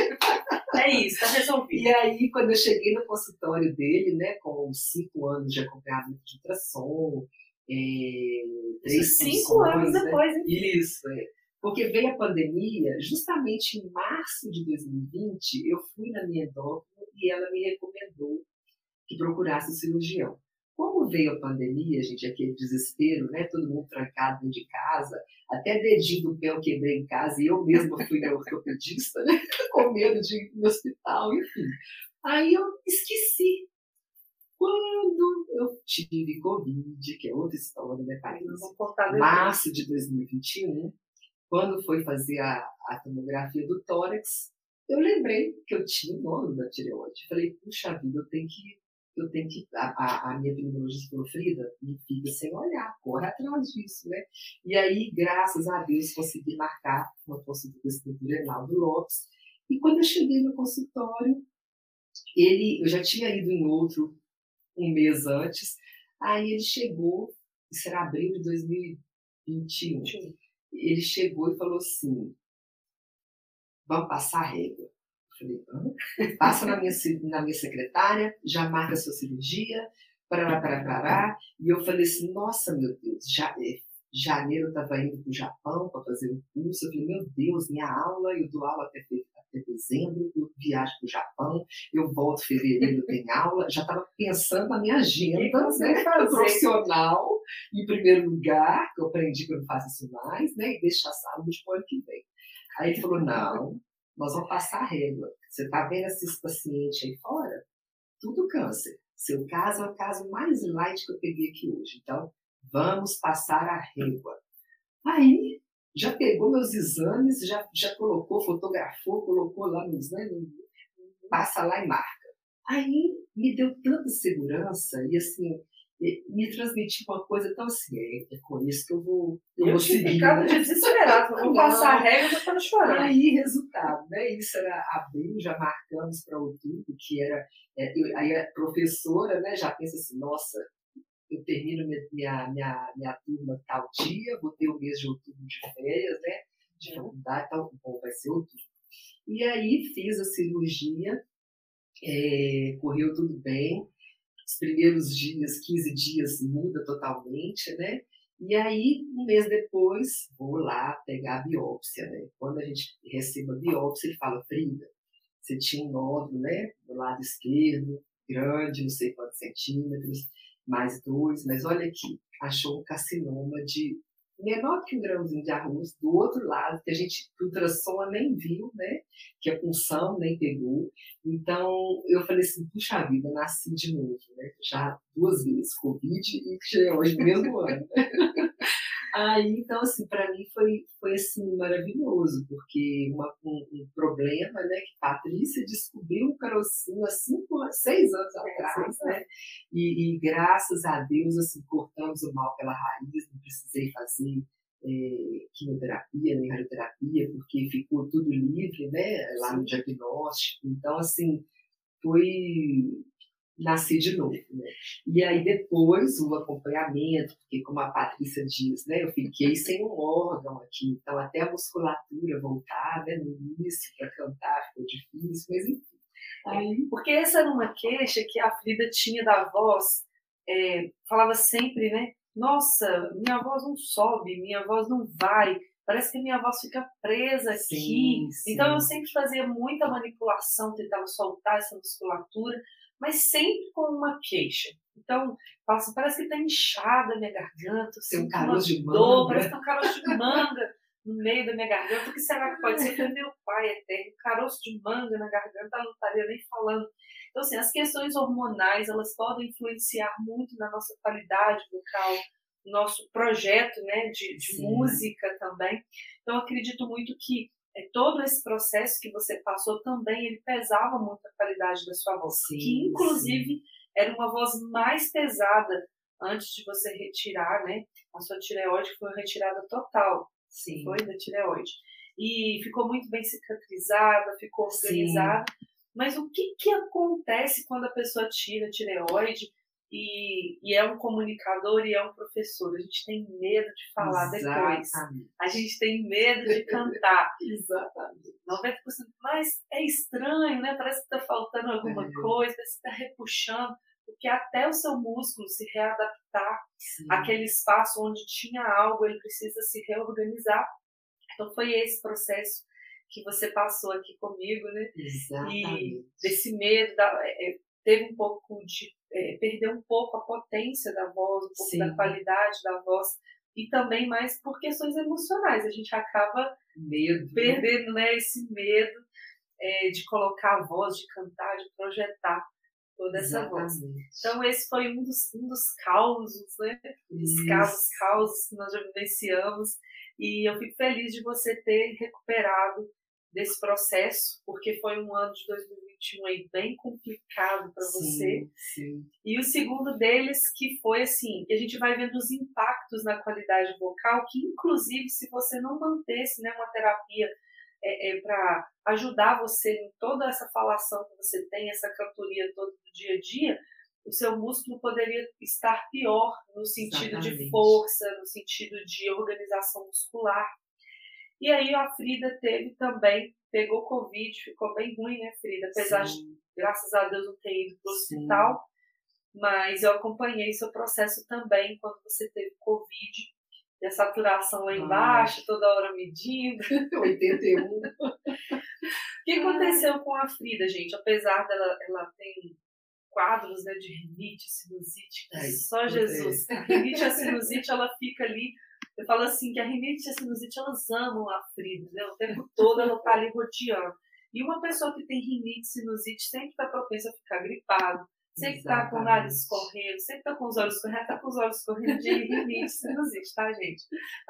É isso, está resolvido. E aí, quando eu cheguei no consultório dele, né, com cinco anos de acompanhamento de ultrassom, é, três Cinco funções, anos né? depois, hein? Isso, é. Porque veio a pandemia, justamente em março de 2020, eu fui na minha endócrina e ela me recomendou que procurasse um cirurgião. Como veio a pandemia, gente, aquele desespero, né? Todo mundo trancado dentro de casa, até dedinho do pé eu quebrei em casa e eu mesma fui na ortopedista, né? <laughs> Com medo de ir no hospital, enfim. Aí eu esqueci. Quando eu tive Covid, que é outra história, né, Thaís? Março de 2021, quando foi fazer a, a tomografia do tórax, eu lembrei que eu tinha o nome da tireoide. Falei, puxa vida, eu tenho que eu tenho que. A, a, a minha epidemiologista falou, Frida, não fica sem olhar, corre atrás disso, né? E aí, graças a Deus, consegui marcar uma consulta com esse doutor Reinaldo Lopes. E quando eu cheguei no consultório, ele, eu já tinha ido em outro um mês antes, aí ele chegou, isso era abril de 2021. Ele chegou e falou assim: vamos passar a régua. Falei, passa na minha, na minha secretária, já marca a sua cirurgia, parará, parará, parará. E eu falei assim, nossa, meu Deus, já, é, janeiro eu estava indo para o Japão para fazer um curso. Eu falei, meu Deus, minha aula, eu dou aula até, até dezembro, eu viajo para o Japão, eu volto em fevereiro, tenho aula. Já estava pensando na minha agenda né, profissional, em primeiro lugar, que eu aprendi que eu não faço isso mais, né, e deixar a saúde para o ano que vem. Aí ele falou, não, nós vamos passar a régua. Você está vendo esses pacientes aí fora? Tudo câncer. Seu caso é o caso mais light que eu peguei aqui hoje. Então, vamos passar a régua. Aí, já pegou meus exames, já, já colocou, fotografou, colocou lá. Né, no, passa lá e marca. Aí, me deu tanta segurança e assim, me transmitiu uma coisa tão assim, é, é com isso que eu vou, eu, eu vou seguir. Ficado né? desesperado, vou passar a <laughs> regra e já chorando. Aí, resultado, né? Isso era abril, já marcamos para outubro, que era. É, eu, aí a professora né, já pensa assim, nossa, eu termino minha, minha, minha, minha turma tal dia, vou ter o mês de outubro de férias, né? De uhum. faculdade, então, bom, vai ser outubro. E aí fiz a cirurgia, é, correu tudo bem os primeiros dias, 15 dias, muda totalmente, né? E aí, um mês depois, vou lá pegar a biópsia, né? Quando a gente recebe a biópsia, ele fala, Frida, você tinha um nódulo, né? Do lado esquerdo, grande, não sei quantos centímetros, mais dois, mas olha aqui, achou um carcinoma de menor que um grãozinho de arroz, do outro lado, que a gente, ultrassom nem viu, né? Que a punção nem pegou. Então, eu falei assim, puxa vida, nasci de novo, né? Já duas vezes, Covid e é hoje mesmo ano. <laughs> Aí, então, assim, para mim foi, foi assim, maravilhoso, porque uma, um, um, problema, né, que Patrícia descobriu um carocinho há cinco, seis anos atrás, né, e, e, graças a Deus, assim, cortamos o mal pela raiz, não precisei fazer é, quimioterapia, nem radioterapia, porque ficou tudo livre, né, lá Sim. no diagnóstico. Então, assim, foi nasci de novo, né? E aí depois o acompanhamento, porque como a Patrícia diz, né, eu fiquei sem um órgão aqui, então até a musculatura voltar, né, no início para cantar ficou difícil, mas enfim. Aí, porque essa era uma queixa que a Frida tinha da voz, é, falava sempre, né, nossa, minha voz não sobe, minha voz não vai, parece que minha voz fica presa aqui. Sim, sim. Então eu sempre fazia muita manipulação, tentava soltar essa musculatura, mas sempre com uma queixa. Então, assim, parece que está inchada a minha garganta, tem um caroço de manga. Dor, parece que tem um caroço de manga no meio da minha garganta. O que será que pode ser? Meu pai eterno, caroço de manga na garganta, não estaria nem falando. Então, assim, as questões hormonais, elas podem influenciar muito na nossa qualidade vocal, no nosso projeto né, de, de música também. Então, acredito muito que é, todo esse processo que você passou também, ele pesava muito a qualidade da sua voz. Sim, que, inclusive, sim. era uma voz mais pesada antes de você retirar, né? A sua tireoide foi retirada total. Sim. Foi da tireoide. E ficou muito bem cicatrizada, ficou organizada. Sim. Mas o que, que acontece quando a pessoa tira a tireoide e, e, é um comunicador e é um professor? A gente tem medo de falar Exatamente. depois. A gente tem medo de cantar. <laughs> Exatamente. 90%. Mas é estranho, né? Parece que está faltando alguma é. coisa, parece que está repuxando. Porque até o seu músculo se readaptar Sim. àquele espaço onde tinha algo, ele precisa se reorganizar. Então foi esse processo que você passou aqui comigo, né? Exatamente. E desse medo, da, é, teve um pouco de é, perder um pouco a potência da voz, um pouco Sim. da qualidade da voz e também mais por questões emocionais. A gente acaba medo, né? perdendo né, esse medo é, de colocar a voz, de cantar, de projetar toda essa Exatamente. voz. Então esse foi um dos, um dos causos, né? Os casos, causos que nós já vivenciamos e eu fico feliz de você ter recuperado desse processo, porque foi um ano de 2021 aí bem complicado para você. Sim. E o segundo deles que foi assim, que a gente vai vendo os impactos na qualidade vocal, que inclusive se você não mantesse né, uma terapia é, é, para ajudar você em toda essa falação que você tem, essa cantoria todo do dia a dia, o seu músculo poderia estar pior no sentido Exatamente. de força, no sentido de organização muscular. E aí a Frida teve também, pegou Covid, ficou bem ruim, né, Frida? Apesar Sim. de, graças a Deus, não ter ido para o hospital. Mas eu acompanhei seu processo também quando você teve Covid. E a saturação lá embaixo, toda hora medindo. <laughs> 81. o que aconteceu com a Frida, gente? Apesar dela ela tem quadros né, de rinite, sinusite, é, só Jesus. É. Rinite e a sinusite, ela fica ali eu falo assim que a rinite e a sinusite elas amam a Frida, né? O tempo todo ela está ali rodeando. E uma pessoa que tem rinite e sinusite sempre está propensa a ficar gripado, sempre está com o nariz escorrendo, sempre está com os olhos escorrendo, está com os olhos escorrendo de rinite e sinusite, tá, gente?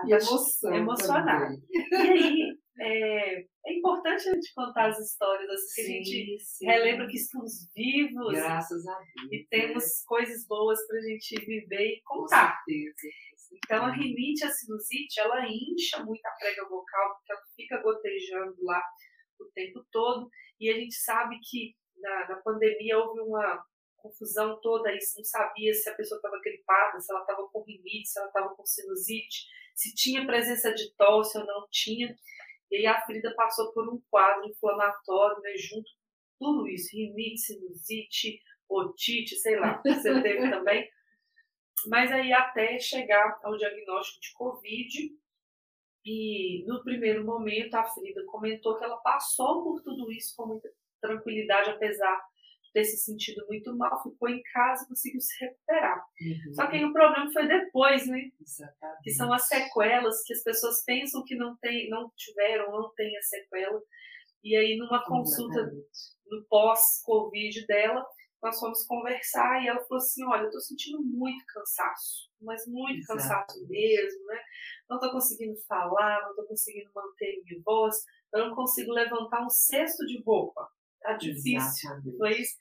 E emoção. Emocionar. E aí, é, é, importante a gente contar as histórias, assim, sim, que a gente sim. relembra que estamos vivos. Graças a Deus. E temos né? coisas boas para a gente viver e contar. Com certeza. Então, a rinite, a sinusite, ela incha muito a prega vocal, porque ela fica gotejando lá o tempo todo. E a gente sabe que na, na pandemia houve uma confusão toda, isso não sabia se a pessoa estava gripada, se ela estava com rinite, se ela estava com sinusite, se tinha presença de tosse ou não tinha. E aí a Frida passou por um quadro inflamatório, né, junto com tudo isso, rinite, sinusite, otite, sei lá, você teve também. <laughs> Mas aí até chegar ao diagnóstico de Covid, e no primeiro momento a Frida comentou que ela passou por tudo isso com muita tranquilidade, apesar de ter se sentido muito mal, ficou em casa e conseguiu se recuperar. Uhum. Só que aí o problema foi depois, né? Exatamente. Que são as sequelas que as pessoas pensam que não, tem, não tiveram, não tem a sequela. E aí numa consulta Exatamente. no pós-Covid dela, nós fomos conversar e ela falou assim: Olha, eu estou sentindo muito cansaço, mas muito Exato. cansaço mesmo, né? Não estou conseguindo falar, não estou conseguindo manter minha voz, eu não consigo levantar um cesto de roupa. Tá difícil. Foi isso.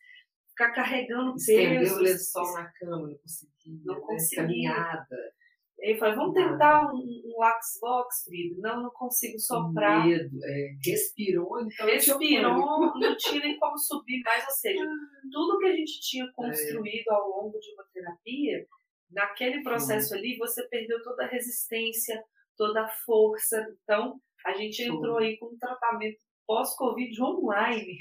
Ficar carregando peso. Estender o lençol na cama, não consegui. Não né? consegui. Caminhada. Eu falei, vamos tentar um, um Lax Vox, Frida. Não, não consigo soprar. Medo, é, respirou, então Respirou, <laughs> não tinha nem como subir mais. Ou seja, tudo que a gente tinha é. construído ao longo de uma terapia, naquele processo ali, você perdeu toda a resistência, toda a força. Então, a gente entrou aí com um tratamento pós-Covid online.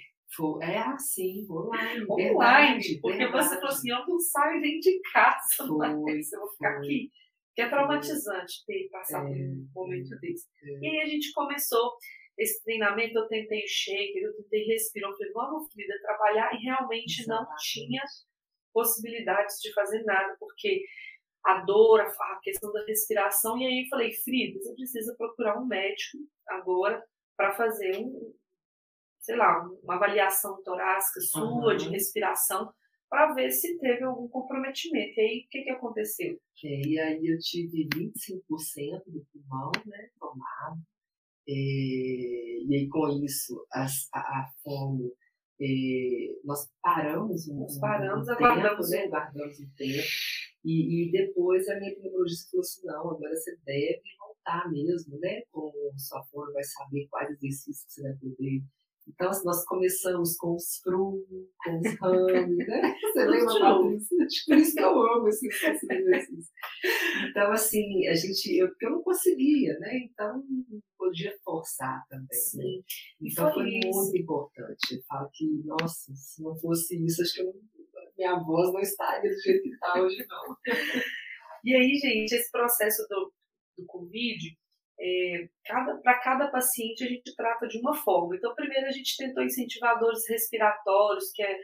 É assim, online. Online, verdade, porque verdade. você falou assim: eu não saio nem de casa, foi, mas eu vou ficar foi. aqui. Que é traumatizante ter passar por um é, momento desse. É. E aí a gente começou esse treinamento, eu tentei shaker, eu tentei respirar, eu falei, vamos, Frida, trabalhar, e realmente não tinha possibilidades de fazer nada, porque a dor, a questão da respiração, e aí eu falei, Frida, você precisa procurar um médico agora para fazer um, sei lá, uma avaliação torácica sua, uhum. de respiração, para ver se teve algum comprometimento. E aí, o que, que aconteceu? É, e aí eu tive 25% do pulmão né, tomado. É, e aí, com isso, as, a, a fome, é, nós paramos um, nós paramos, um aguardamos, tempo, né, guardamos um tempo. E, e depois a minha pneumologista falou assim, não, agora você deve voltar mesmo, né? Com sua fome, vai saber quais exercícios que você vai poder então, assim, nós começamos com os frutos, com os <laughs> ramos, né? Você lembra, Patrícia? Por isso que eu amo esse exercício. Então, assim, a gente, eu, eu não conseguia, né? Então, podia forçar também. Né? Sim. Né? Então, foi, foi muito importante. Eu falo que, nossa, se não fosse isso, acho que eu, minha voz não estaria do jeito que está hoje, não. <laughs> e aí, gente, esse processo do, do Covid, é, para cada paciente a gente trata de uma forma. Então, primeiro a gente tentou incentivadores respiratórios, que é,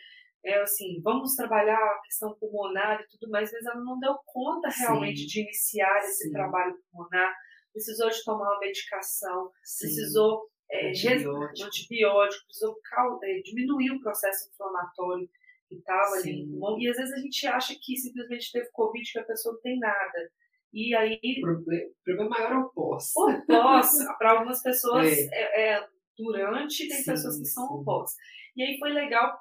é assim, vamos trabalhar a questão pulmonar e tudo mais, mas ela não deu conta realmente Sim. de iniciar esse Sim. trabalho pulmonar. Precisou de tomar uma medicação, Sim. precisou é, antibiótico. antibiótico, precisou é, diminuir o processo inflamatório que estava ali no pulmão. E às vezes a gente acha que simplesmente teve Covid, que a pessoa não tem nada. E aí. O problema maior é o pós. O pós, para algumas pessoas é. É, é durante, tem sim, pessoas que são sim. pós. E aí foi legal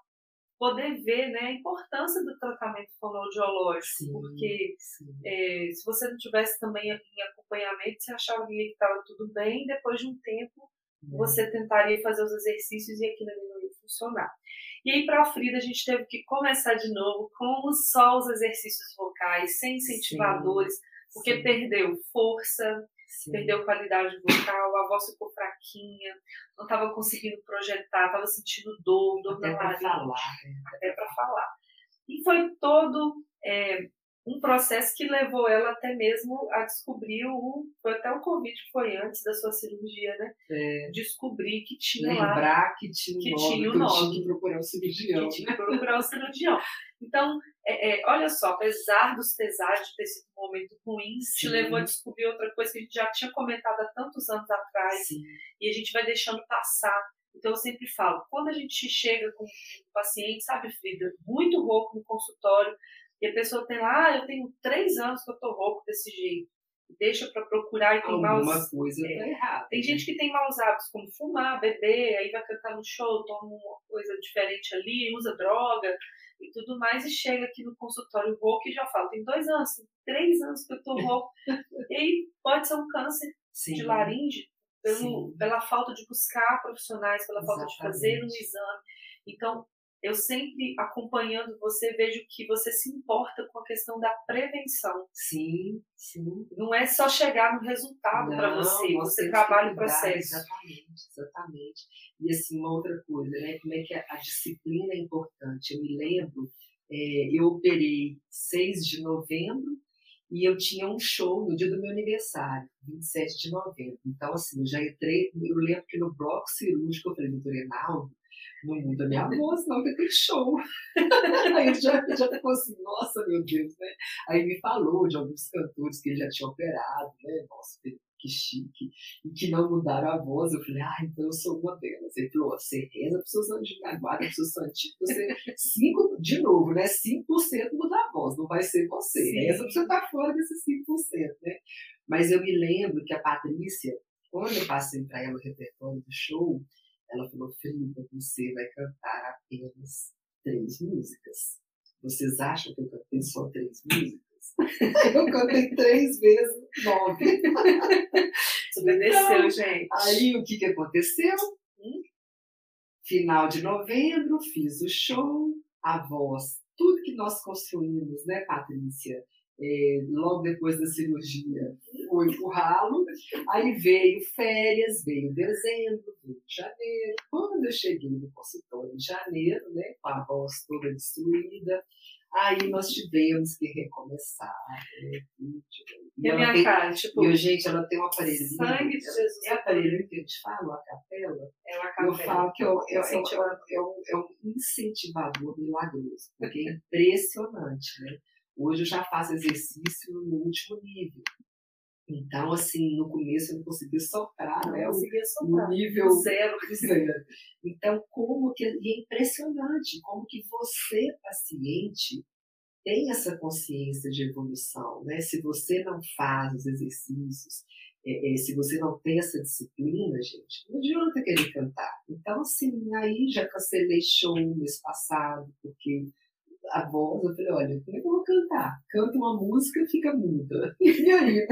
poder ver né, a importância do tratamento fonoaudiológico, sim, porque é, se você não tivesse também em acompanhamento, você achava que estava tudo bem, depois de um tempo é. você tentaria fazer os exercícios e aquilo não ia funcionar. E aí, para a Frida, a gente teve que começar de novo com só os exercícios vocais, sem incentivadores, porque Sim. perdeu força, Sim. perdeu qualidade vocal, a voz ficou fraquinha, não estava conseguindo projetar, estava sentindo dor, dor até na falar, né? até para falar. E foi todo é, um processo que levou ela até mesmo a descobrir o. Foi até o Covid, foi antes da sua cirurgia, né? É. Descobrir que tinha Lembrar lá. que tinha um que nome, tinha o nome. Que tinha que procurar o cirurgião. Que tinha que procurar o cirurgião. Então, é, é, olha só, apesar dos pesares de ter sido um momento ruim, Sim. te levou a descobrir outra coisa que a gente já tinha comentado há tantos anos atrás Sim. e a gente vai deixando passar. Então, eu sempre falo, quando a gente chega com um paciente, sabe, Frida, muito rouco no consultório, e a pessoa tem lá, ah, eu tenho três anos que eu tô rouco desse jeito. Deixa para procurar e tem Alguma maus. coisa é, tá errada. Tem gente que tem maus hábitos, como fumar, beber, aí vai cantar no show, toma uma coisa diferente ali, usa droga e tudo mais, e chega aqui no consultório rouco e já fala: tem dois anos, três anos que eu tô rouco. <laughs> e aí pode ser um câncer Sim. de laringe, pelo, pela falta de buscar profissionais, pela Exatamente. falta de fazer um exame. Então, eu sempre acompanhando você vejo que você se importa com a questão da prevenção. Sim, sim. Não é só chegar no resultado para você, você trabalha o processo. Exatamente, exatamente. E assim, uma outra coisa, né? Como é que a, a disciplina é importante. Eu me lembro, é, eu operei 6 de novembro e eu tinha um show no dia do meu aniversário, 27 de novembro. Então, assim, eu já entrei, eu lembro que no bloco cirúrgico eu falei, doutor Enaldo, não muda minha voz, não, porque tem show. <laughs> Aí ele já, já ficou assim, nossa, meu Deus, né? Aí me falou de alguns cantores que ele já tinha operado, né? Nossa, que chique. E que não mudaram a voz. Eu falei, ah, então eu sou uma delas. Ele falou, você reza para os seus anjos da guarda, para os seus santinhos, você, cinco, de novo, né? 5% muda a voz, não vai ser você. Sim. Reza para você estar tá fora desses 5%, né? Mas eu me lembro que a Patrícia, quando eu passei para ela o repertório do show, ela falou, Frida, você vai cantar apenas três músicas. Vocês acham que eu cantei só três músicas? <laughs> Eu cantei três vezes nove. <laughs> Obedeceu, então, gente. Aí o que, que aconteceu? Final de novembro, fiz o show, a voz, tudo que nós construímos, né, Patrícia? É, logo depois da cirurgia, foi pro ralo. Aí veio férias, veio dezembro, veio janeiro. Quando eu cheguei no consultório em janeiro, né, com a voz toda destruída, Aí nós tivemos que recomeçar. Né? E, a minha tem, cara, tipo. E, gente, ela tem um aparelho. Sangue de Jesus. É aparelho que a gente fala, a capela. É uma capela. Eu falo que é, é, um, é um incentivador milagroso, porque é impressionante, né? Hoje eu já faço exercício no último nível. Então, assim, no começo eu não conseguia soprar, não né? Conseguia soprar. O nível <laughs> zero. <laughs> zero. Então, como que. E é impressionante como que você, paciente, tem essa consciência de evolução, né? Se você não faz os exercícios, é, é, se você não tem essa disciplina, gente, não adianta querer cantar. Então, assim, aí já cancelei show mês passado, porque a voz, eu falei, olha, como é que eu vou cantar? Canta uma música fica muda. <laughs> E aí?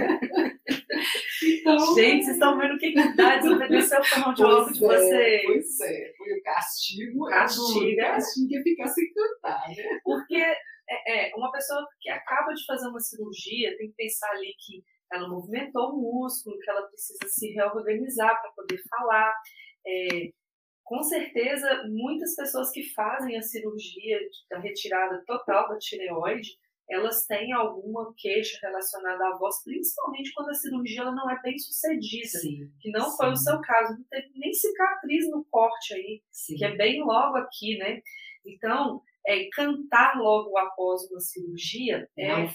Então, Gente, vocês estão vendo o que que dá <laughs> desobedecer o fonoaudiólogo de é, vocês. Pois é, foi o castigo. Castigo. É castigo é ficar sem cantar, né? Porque é, é, uma pessoa que acaba de fazer uma cirurgia tem que pensar ali que ela movimentou o músculo, que ela precisa se reorganizar para poder falar. É, com certeza, muitas pessoas que fazem a cirurgia da retirada total da tireoide, elas têm alguma queixa relacionada à voz, principalmente quando a cirurgia ela não é bem sucedida, sim, que não sim. foi o seu caso, não teve nem cicatriz no corte aí, sim. que é bem logo aqui, né? Então, é, cantar logo após uma cirurgia é não, é,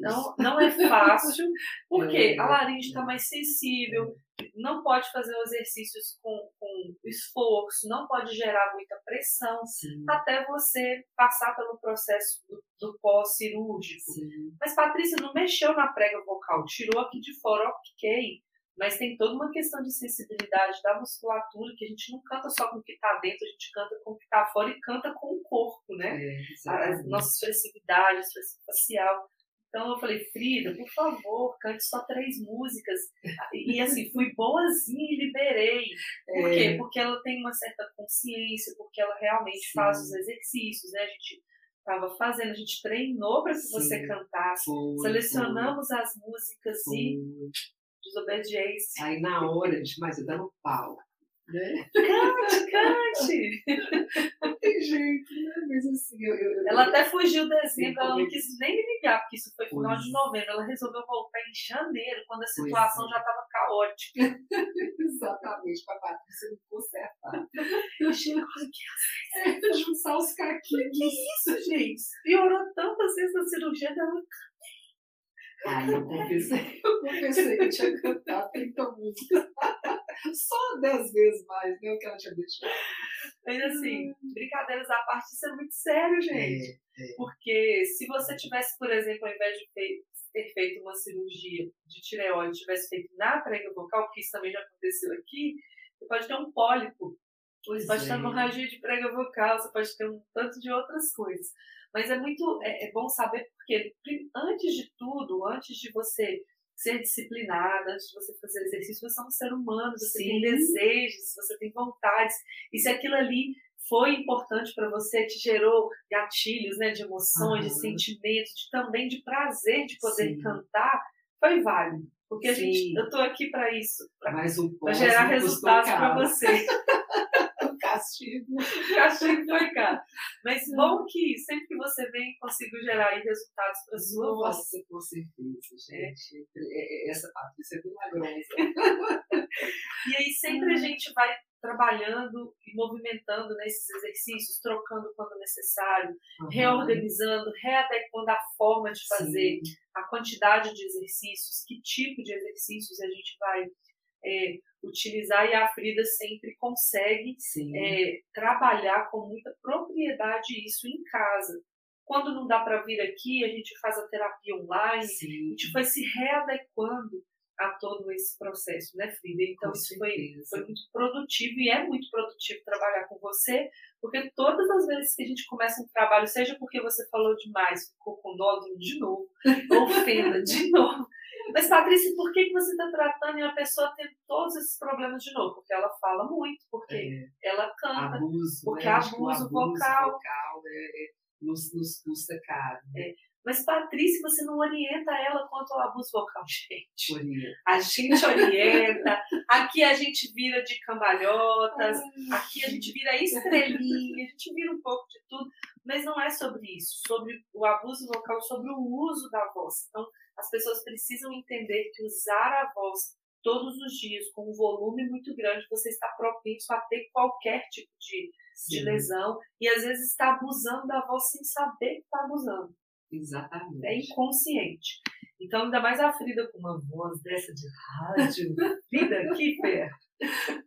não, não é fácil, <laughs> porque é, a laringe está mais sensível, não pode fazer exercícios com, com esforço, não pode gerar muita pressão, Sim. até você passar pelo processo do, do pós-cirúrgico. Mas Patrícia não mexeu na prega vocal, tirou aqui de fora, ok, mas tem toda uma questão de sensibilidade da musculatura, que a gente não canta só com o que está dentro, a gente canta com o que está fora e canta com o corpo, né? É, As nossas expressividades, expressão facial. Então eu falei, Frida, por favor, cante só três músicas. E assim, fui boazinha e liberei. Por é. quê? Porque ela tem uma certa consciência, porque ela realmente Sim. faz os exercícios, né? A gente estava fazendo, a gente treinou para que Sim. você cantasse. Foi, Selecionamos foi. as músicas foi. e desobediência. Aí na hora, de mas eu dando pau. Né? <laughs> Cante, cante! Não tem jeito, né? Mas assim, eu, eu, ela até fugiu dezembro, ela não quis nem me ligar, porque isso foi final de novembro. Ela resolveu voltar em janeiro, quando a situação é. já estava caótica. <laughs> Exatamente, para a Patrícia não consertar. Eu chego aqui, <laughs> é, juntar os caquinhos. Que isso, gente? Piorou tantas vezes a cirurgia dela. Aí eu confessei, <laughs> eu confessei que eu tinha cantado 30 músicas. <laughs> Só 10 vezes mais, né? O que ela tinha deixado. Mas assim, brincadeiras à parte, isso é muito sério, gente. É, é. Porque se você tivesse, por exemplo, ao invés de ter feito uma cirurgia de tireoide, tivesse feito na prega vocal, que isso também já aconteceu aqui, você pode ter um pólipo. Pois você pode ter uma hemorragia de prega vocal, você pode ter um tanto de outras coisas. Mas é muito é, é bom saber porque antes de tudo, antes de você ser disciplinada, antes de você fazer exercício, você é um ser humano, você Sim. tem desejos, você tem vontades. E se aquilo ali foi importante para você, te gerou gatilhos, né, de emoções, uhum. de sentimentos, de, também de prazer de poder Sim. cantar, foi válido. Porque a gente, eu estou aqui para isso, para gerar resultados para você. <laughs> castigo. <laughs> castigo foi cá. Mas bom que sempre que você vem, consigo gerar resultados para sua Nossa, voz. Com certeza, gente. É. Essa Patrícia é milagrosa. e aí sempre a gente vai trabalhando e movimentando nesses exercícios, trocando quando necessário, uhum. reorganizando, readequando a forma de fazer, Sim. a quantidade de exercícios, que tipo de exercícios a gente vai é, utilizar e a Frida sempre consegue é, trabalhar com muita propriedade isso em casa. Quando não dá para vir aqui, a gente faz a terapia online, Sim. a gente vai se readequando a todo esse processo, né, Frida? Então, com isso foi, foi muito produtivo e é muito produtivo trabalhar com você, porque todas as vezes que a gente começa um trabalho, seja porque você falou demais, ficou com nódulo de novo, <laughs> ou fenda de novo. Mas, Patrícia, por que você está tratando e a pessoa tem todos esses problemas de novo? Porque ela fala muito, porque é, ela canta, abuso, porque é, abuso, abuso vocal. vocal é, nos, nos custa caro. Né? É. Mas, Patrícia, você não orienta ela quanto ao abuso vocal, <laughs> gente. Orienta. A gente orienta. Aqui a gente vira de cambalhotas. Aqui a gente vira estrelinha. A gente vira um pouco de tudo. Mas não é sobre isso. Sobre o abuso vocal, sobre o uso da voz. Então, as pessoas precisam entender que usar a voz todos os dias com um volume muito grande, você está propenso a ter qualquer tipo de, de lesão. E às vezes está abusando da voz sem saber que está abusando. Exatamente. É inconsciente. Então, ainda mais a Frida com uma voz dessa de rádio, <laughs> Frida, que perto.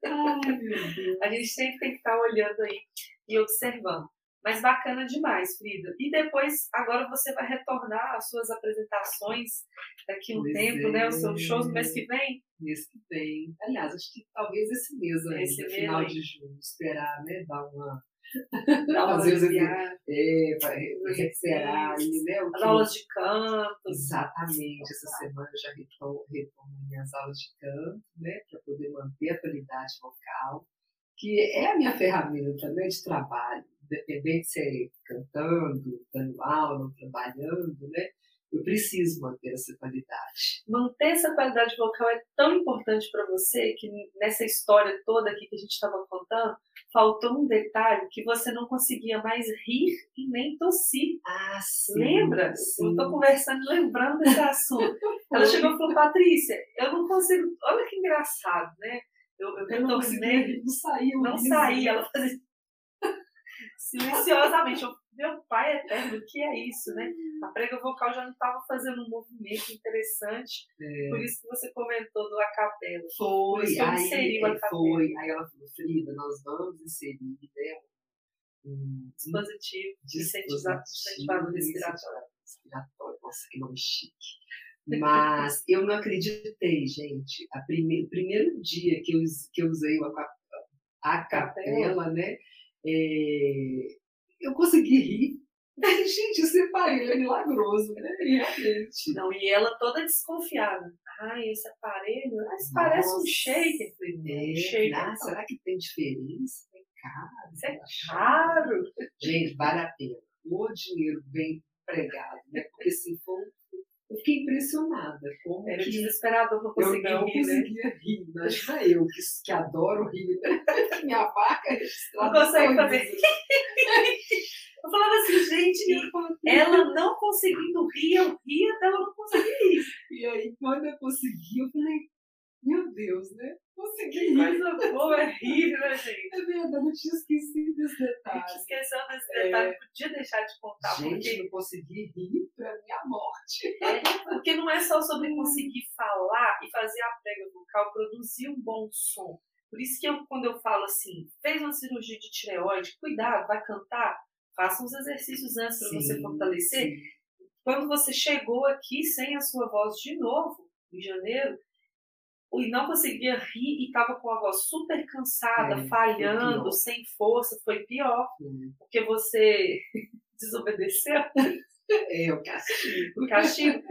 Ai, meu Deus. A gente sempre tem que estar olhando aí e observando. Mas bacana demais, Frida. E depois, agora você vai retornar às suas apresentações daqui a um Pois tempo, é. né? Os seus shows no mês que vem. Mês que vem. Aliás, acho que talvez esse mês ainda, Esse mês final aí. de junho. Esperar, né? Dar uma. <laughs> Dá uma Fazer É, recuperar aí, né? As aulas de canto. Exatamente. Essa semana eu já retomo, retomo minhas aulas de canto, né? Para poder manter a qualidade vocal, que é a minha ferramenta né, de trabalho. Independente se é cantando, dando aula, trabalhando, né? Eu preciso manter essa qualidade. Manter essa qualidade vocal é tão importante para você que nessa história toda aqui que a gente estava contando, faltou um detalhe que você não conseguia mais rir e nem tossir. Ah, sim. Lembra? Sim. Eu estou conversando lembrando desse assunto. Ela <laughs> chegou e falou, Patrícia, eu não consigo. Olha que engraçado, né? Eu, eu, Eu não conseguia, não saía não saía. Ela fazia silenciosamente. Eu, meu pai eterno, o que é isso, né? A prega vocal já não estava fazendo um movimento interessante. É. Por isso que você comentou do acapela. Por Foi, eu aí, é, acapela. foi. Aí ela falou, Frida, nós vamos inserir né, um Dispositivo de incentivador dispositivo respiratório. respiratório. Nossa, que nome chique. Mas <laughs> eu não acreditei, gente. A prime- o primeiro dia que eu, que eu usei o aca- a capela, né? É, eu consegui rir. <laughs> Gente, esse aparelho é milagroso, né? Realmente. Não, e ela toda desconfiada. Ai, esse aparelho, ah, parece um shaker. Falei, não, É, shaker. ah, não. será que tem diferença? É caro. Isso é caro. Gente, vale a pena. O dinheiro bem empregado, né? Porque assim, foi, um- eu fiquei impressionada. Como Era que desesperador não eu conseguir não rir, né? conseguia rir. Imagina eu, que, que adoro rir. <laughs> Minha vaca registrada. Não consegue fazer. isso. <laughs> Eu falava assim, gente, ela não conseguindo rir, eu ria dela não conseguir rir. E aí, quando eu consegui, eu falei, meu Deus, né? Consegui rir. coisa boa é rir, né, gente? É verdade, eu tinha esquecido desse A gente detalhe. esqueceu desse É. detalhe, podia deixar de contar, Gente, porque não consegui rir É, <laughs> porque não é só sobre conseguir falar e fazer a prega vocal, produzir um bom som. Por isso que eu, quando eu falo assim, fez uma cirurgia de tireoide, cuidado, vai cantar, faça uns exercícios antes para você fortalecer. sim. Quando você chegou aqui sem a sua voz de novo, em janeiro, e não conseguia rir e estava com a voz super cansada, É, falhando, sem força, foi pior, porque você <laughs> desobedeceu É, o castigo. o castigo.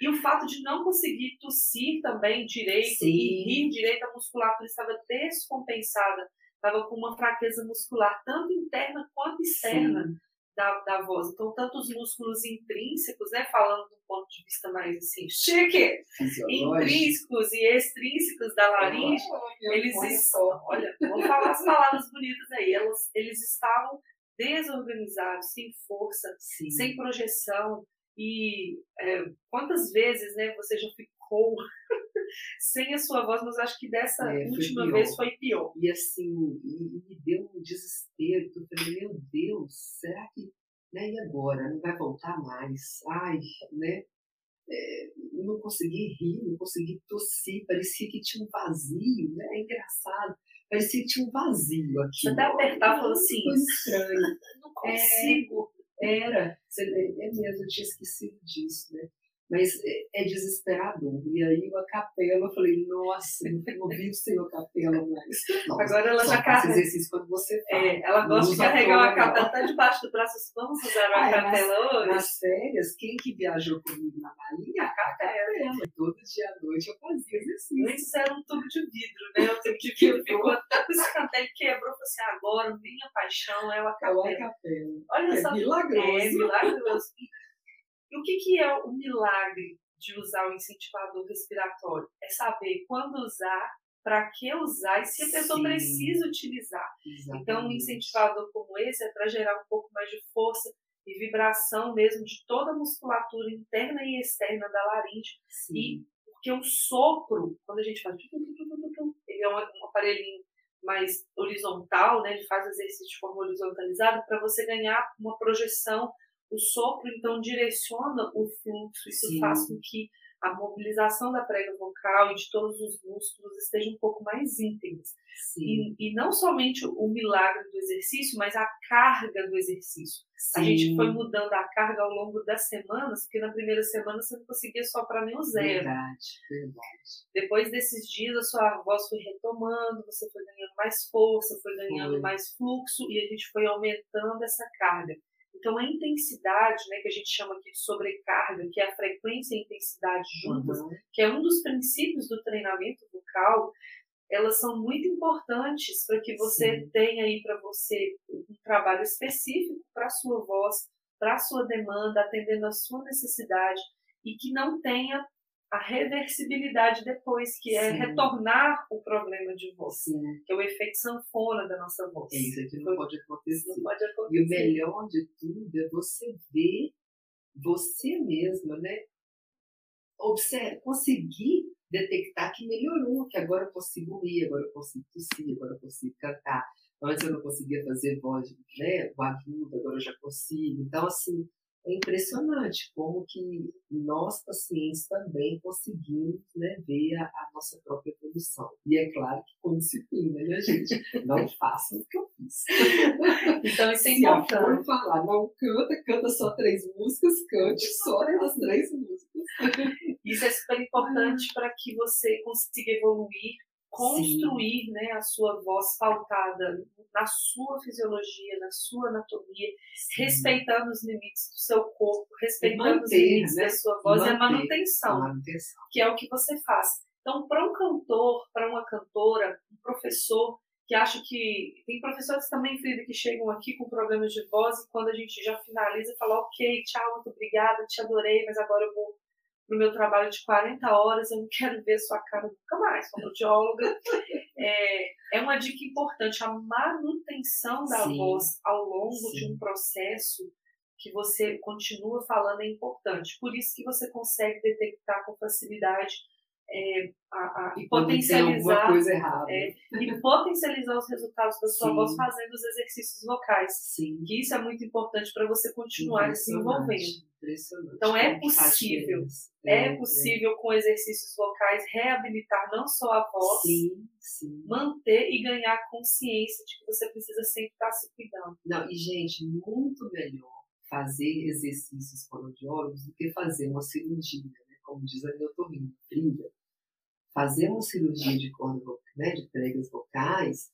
E o fato de não conseguir tossir também direito Sim. e rir direito, a musculatura estava descompensada, estava com uma fraqueza muscular, tanto interna quanto externa Sim. da, da voz. Então, tanto os músculos intrínsecos, né, falando do ponto de vista mais assim, chique, intrínsecos e extrínsecos da laringe, Olha, eles olha, vou falar as palavras bonitas aí, elas, eles estavam desorganizados, sem força, Sim. sem projeção. E é, quantas vezes né, você já ficou <laughs> sem a sua voz, mas acho que dessa É, última pior. vez foi pior. E assim, me deu um desespero. Eu falei, meu Deus, será que. Né, e agora? Não vai voltar mais? Ai, né? É, não consegui rir, não consegui tossir, parecia que tinha um vazio, né? É engraçado. Parecia que tinha um vazio aqui. Você até apertava e falou assim, Coisa estranha. Não consigo. Era, Você- é mesmo, eu tinha esquecido disso, né? Mas é, é desesperador. E aí a capela, eu falei, nossa, não vivo sem a capela mais. Nossa, Agora ela já carrega. exercício quando você faz. É, ela gosta de carregar uma capela até debaixo do braço. Vamos usar uma ah, capela hoje? Nas férias, quem que viajou comigo na malinha? A capela. Todo dia à noite eu fazia exercício. Isso era um tubo de vidro, né? O tubo de vidro ficou tanto escanteio quebrou. <laughs> Falei assim, agora minha paixão é a capela. É a capela. Olha é só. Milagroso. É milagroso. E o que, que é o milagre de usar o incentivador respiratório? É saber quando usar, para que usar e se a pessoa Sim. precisa utilizar. Exatamente. Então, um incentivador como esse é para gerar um pouco mais de força e vibração mesmo de toda a musculatura interna e externa da laringe. Sim. E porque o sopro, quando a gente faz, ele é um, aparelhinho mais horizontal, né? Ele faz o exercício de forma horizontalizada para você ganhar uma projeção o sopro, então, direciona o fluxo, isso Sim. faz com que a mobilização da prega vocal e de todos os músculos esteja um pouco mais íntegras. E, e, não somente o milagre do exercício, mas a carga do exercício. Sim. A gente foi mudando a carga ao longo das semanas, porque na primeira semana você não conseguia soprar nem o zero. Verdade, verdade. Depois desses dias, a sua voz foi retomando, você foi ganhando mais força, foi ganhando foi. mais fluxo, e a gente foi aumentando essa carga. Então, a intensidade, né, que a gente chama aqui de sobrecarga, que é a frequência e a intensidade juntas, uhum. que é um dos princípios do treinamento vocal, elas são muito importantes para que você Sim. tenha aí para você um trabalho específico para a sua voz, para a sua demanda, atendendo a sua necessidade e que não tenha a reversibilidade depois, que é Sim. retornar o problema de voz, Sim. que é o efeito sanfona da nossa voz. É isso aqui não pode acontecer. Não pode acontecer. E o melhor de tudo é você ver você mesma, né? Observe, conseguir detectar que melhorou, que agora eu consigo rir, agora eu consigo tossir, agora eu consigo cantar. Antes eu não conseguia fazer voz, né, aguda, agora eu já consigo. Então, assim, é impressionante como que nós pacientes também conseguimos né, ver a, a, nossa própria produção. E é claro que com disciplina, né, gente? Não <laughs> façam o que eu fiz. Então isso é importante. Se falar, não canta, canta só três músicas, cante só as três músicas. Isso é super importante <laughs> para que você consiga evoluir construir né, a sua voz pautada na sua fisiologia, na sua anatomia, Sim. respeitando os limites do seu corpo, respeitando manter, os limites né? da sua voz manter, e a manutenção, manutenção, que é o que você faz. Então, para um cantor, para uma cantora, um professor que acha que. Tem professores também, Frida, que chegam aqui com problemas de voz e quando a gente já finaliza, fala: ok, tchau, muito obrigada, te adorei, mas agora eu vou no meu trabalho de 40 horas, eu não quero ver sua cara nunca mais, fonoaudióloga. <laughs> É, é uma dica importante, a manutenção da Sim. voz ao longo Sim. de um processo que você continua falando é importante. Por isso que você consegue detectar com facilidade é, a, a, e potencializar coisa errada. É, e potencializar os resultados da sua Sim. voz fazendo os exercícios vocais. Sim. Que isso é muito importante para você continuar se envolvendo. Então é possível, é, é possível é. com exercícios vocais reabilitar não só a voz, sim, sim. manter e ganhar consciência de que você precisa sempre estar se cuidando. Não, e gente, muito melhor fazer exercícios fonoaudiólogos do que fazer uma cirurgia, né? como diz a minha otorrina, Frida fazer uma cirurgia de corda, né, de pregas vocais,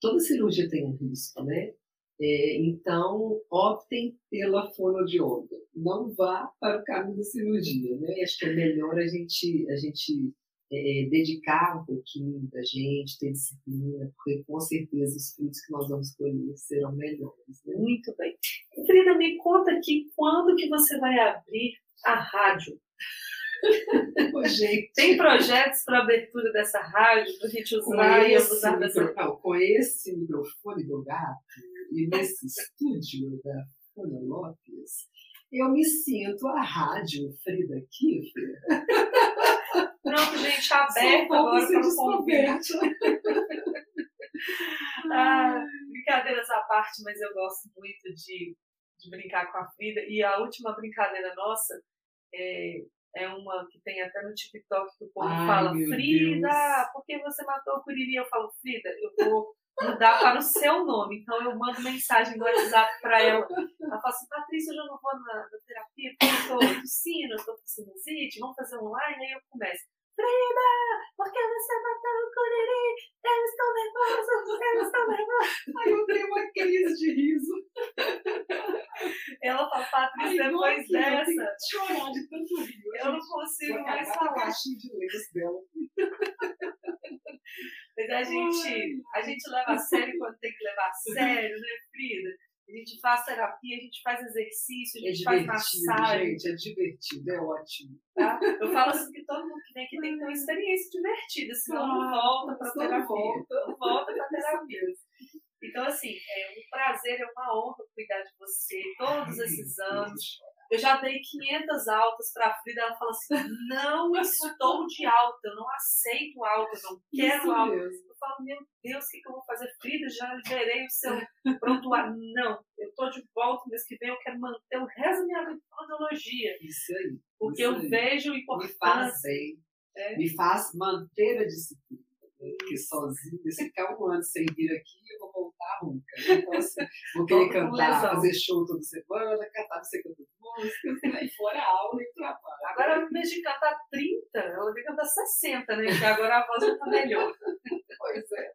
toda cirurgia tem um risco, né? É, então, optem pela fonoaudióloga. Não vá para o caminho da cirurgia, né? Acho que é melhor a gente, a gente é, é, dedicar um pouquinho da gente, ter disciplina, porque com certeza os frutos que nós vamos colher serão melhores. Né? Muito bem. Frida, me conta aqui quando que você vai abrir a rádio? <laughs> Tem projetos para abertura dessa rádio, para a gente usar e abusar dessa. Não, com esse microfone do gato e nesse estúdio da Funa Lopes, eu me sinto a rádio Frida Kiffer. <laughs> Pronto, gente, aberto agora para o <laughs> ah, brincadeiras à parte, mas eu gosto muito de, de brincar com a Frida. E a última brincadeira nossa é, é uma que tem até no TikTok que o povo Ai, fala, Frida, Deus. por que você matou o Curiri? Eu falo, Frida, eu vou mudar para o seu nome. Então eu mando mensagem no WhatsApp para ela. Ela fala assim, Patrícia, eu já não vou na, na terapia porque eu tô tossindo, eu tô com sinusite, vamos fazer online? Aí eu começo. Frida, por que você matou o Curiri? Eu estou nervosa, eu estou nervosa. Aí eu tenho uma crise de riso. Ela fala, Patrícia, depois eu dessa, que chorar de tanto rir. eu não consigo mais falar. caixinha de letras dela. Mas a gente, a gente leva a sério quando tem que levar a <laughs> sério, né, Frida? A gente faz terapia, a gente faz exercício, a É gente faz divertido, massagem. gente, é divertido, é ótimo. Tá? Eu falo assim que todo mundo que vem aqui tem que ter uma experiência divertida, senão não volta para terapia. volta. Não volta para terapia. Então, assim, é um prazer, é uma honra cuidar de você todos esses anos. Eu já dei 500 altas para a Frida, ela fala assim: não estou de alta, eu não aceito alta, eu não quero Isso alta. mesmo. Eu falo, meu Deus, o que, que eu vou fazer? Frida, já liberei o seu prontuário. Não, eu tô de volta mês que vem, eu quero manter o resto da minha fonoaudiologia. Isso aí. Porque isso eu aí. vejo me faz bem, É. me faz manter a disciplina. né? Porque sozinho, se ficar um ano sem vir aqui, eu vou voltar rouca. Então, assim, vou querer cantar, fazer show toda semana, cantar não sei quantas músicas, aí fora aula e trabalho. Agora, em vez de cantar 30, ela vai cantar 60, né? Porque agora a voz já tá melhor. <laughs> Pois é.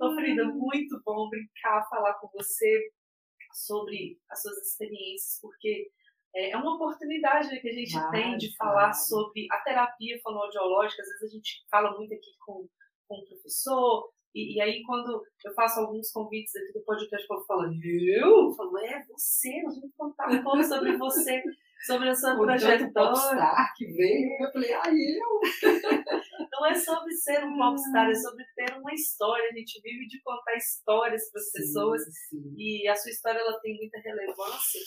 Ô, Frida, muito bom brincar, falar com você sobre as suas experiências, porque é uma oportunidade né, que a gente Claro, tem de claro. falar sobre a terapia fonoaudiológica. Às vezes a gente fala muito aqui com, com o professor, e, e aí quando eu faço alguns convites aqui do podcast, o povo fala, eu? Eu falo, é, você, nós vamos contar um pouco sobre você, sobre a sua tanto trajetória. popstar que veio, eu falei, ah, eu? <laughs> Não é sobre ser um popstar, é sobre ter uma história. A gente vive de contar histórias para as pessoas Sim, e a sua história ela tem muita relevância,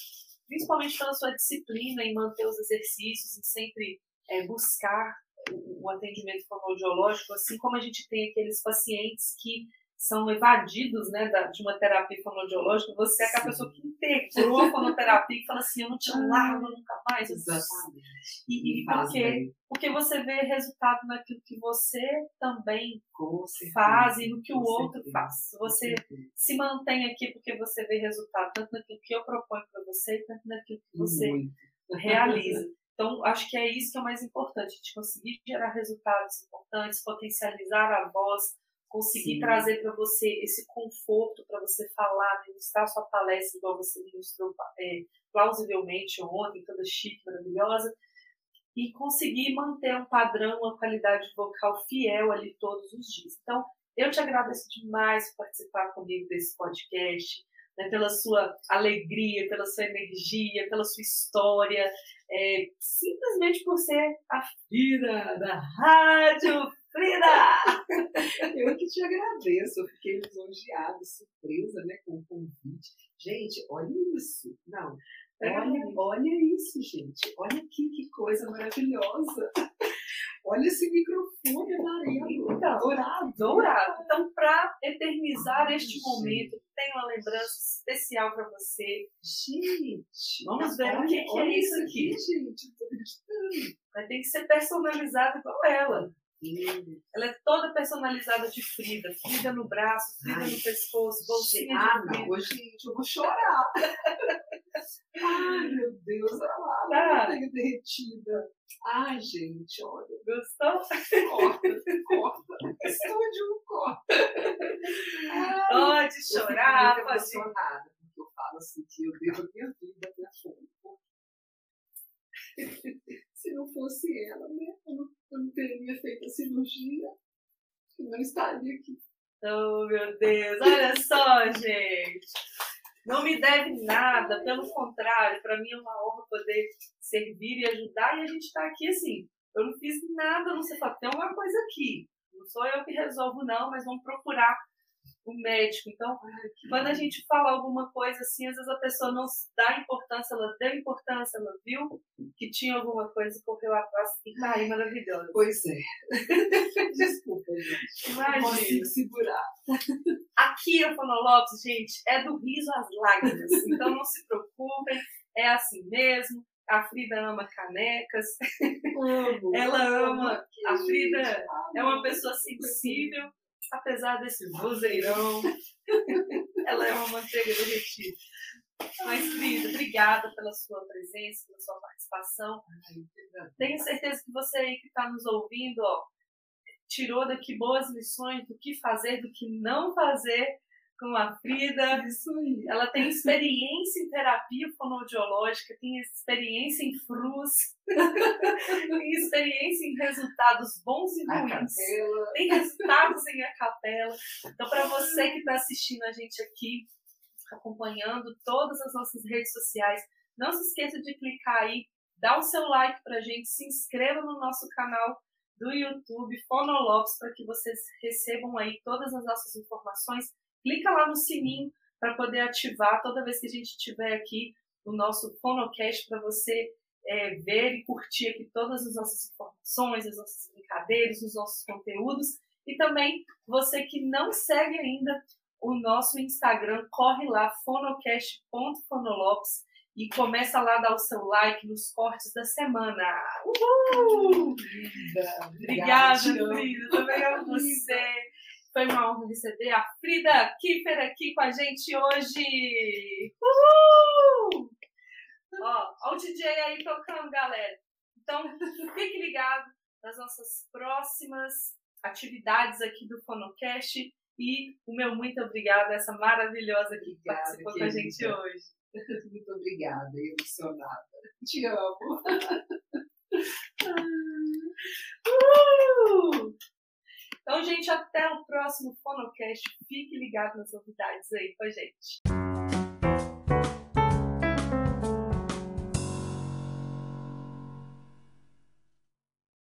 principalmente pela sua disciplina em manter os exercícios, em sempre é, buscar o, atendimento fonoaudiológico, assim como a gente tem aqueles pacientes que são evadidos né, da, de uma terapia fonoaudiológica, você é aquela Sim. pessoa que integrou a fonoterapia e fala assim, eu não te largo nunca mais. Exatamente. E, e Me faz porque, você vê resultado naquilo que você também faz e no que o com outro certeza, faz. Você se mantém aqui porque você vê resultado, tanto naquilo que eu proponho para você, quanto naquilo que você Muito. realiza. Então, acho que é isso que é o mais importante, de conseguir gerar resultados importantes, potencializar a voz, conseguir Sim. trazer para você esse conforto para você falar, ministrar sua palestra, igual você ministrou é, plausivelmente ontem, toda chique, maravilhosa, e conseguir manter um padrão, uma qualidade vocal fiel ali todos os dias. Então, eu te agradeço demais por participar comigo desse podcast, né, pela sua alegria, pela sua energia, pela sua história, é, simplesmente por ser a Frida da Rádio Frida! <laughs> Eu que te agradeço, eu fiquei lisonjeada, surpresa né, com o convite. Gente, olha isso. Não, olha, olha isso, gente. Olha aqui que coisa maravilhosa. <laughs> Olha esse microfone amarelo, dourado. Dourado. Então, para eternizar este gente. momento, tem uma lembrança especial para você. Gente, Vamos ver o olha- que que é isso aqui. gente. Tô acreditando. Mas tem que ser personalizado igual ela. Ela é toda personalizada de Frida. Frida no braço, Frida Ai, no pescoço, bolsinha Ah, de Frida. Ô, gente, eu vou chorar. <laughs> Ai, meu Deus, olha lá, Tá. eu derretida. Ai, gente, olha, Gostou? corta, corta. Estúdio, corta. Ai, Pode eu chorar, muito pode. emocionada, porque eu falo assim que eu devo a minha vida minha fonte. Se não fosse ela, né, eu não, eu não teria feito a cirurgia, eu não estaria aqui. Oh, meu Deus. Olha só, gente. Não me deve nada, pelo contrário, para mim é uma honra poder servir e ajudar. E a gente está aqui assim. Eu não fiz nada, não sei tem alguma coisa aqui. Não sou eu que resolvo, não, mas vamos procurar o médico. Então, quando a gente fala alguma coisa assim, às vezes a pessoa não dá importância, ela deu importância, ela viu que tinha alguma coisa e correu atrás e tá aí maravilhosa. Pois é. <laughs> Desculpa, gente. Imagina. consigo segurar. Aqui o Lopes, gente, é do riso às lágrimas. Então não se preocupem, é assim mesmo. A Frida ama canecas, Amo. ela ama. A Frida é uma pessoa sensível, apesar desse vozeirão. <laughs> Ela é uma manteiga derretida. Mas, Frida, obrigada pela sua presença, pela sua participação. Tenho certeza que você aí que está nos ouvindo, ó, tirou daqui boas lições do que fazer, do que não fazer com a Frida. Isso aí. Ela tem experiência em terapia fonoaudiológica, tem experiência em frus, <laughs> tem experiência em resultados bons e A ruins, capela. tem resultados em acapela. Então, para você que está assistindo a gente aqui, acompanhando todas as nossas redes sociais, não se esqueça de clicar aí, dá o seu like para a gente, se inscreva no nosso canal do YouTube Fonolopes para que vocês recebam aí todas as nossas informações. Clica lá no sininho para poder ativar toda vez que a gente tiver aqui o nosso Fonocast para você é, ver e curtir aqui todas as nossas informações, as nossas brincadeiras, os nossos conteúdos. E também você que não segue ainda o nosso Instagram, corre lá, fonocast.fonolopes e começa lá a dar o seu like nos cortes da semana. Uhul! Obrigada, amo. Frida. Também amo você. Foi uma honra receber a Frida Kiffer aqui com a gente hoje. Uhul! Ó, ó o DJ aí tocando, galera. Então, <laughs> fique ligado nas nossas próximas atividades aqui do Fonocast. E o meu muito obrigada a essa maravilhosa que Obrigada, participou com a gente hoje. <laughs> Muito obrigada, emocionada. Te amo. <laughs> Uh! Então, gente, até o próximo Fonocast. Fique ligado nas novidades aí com a gente.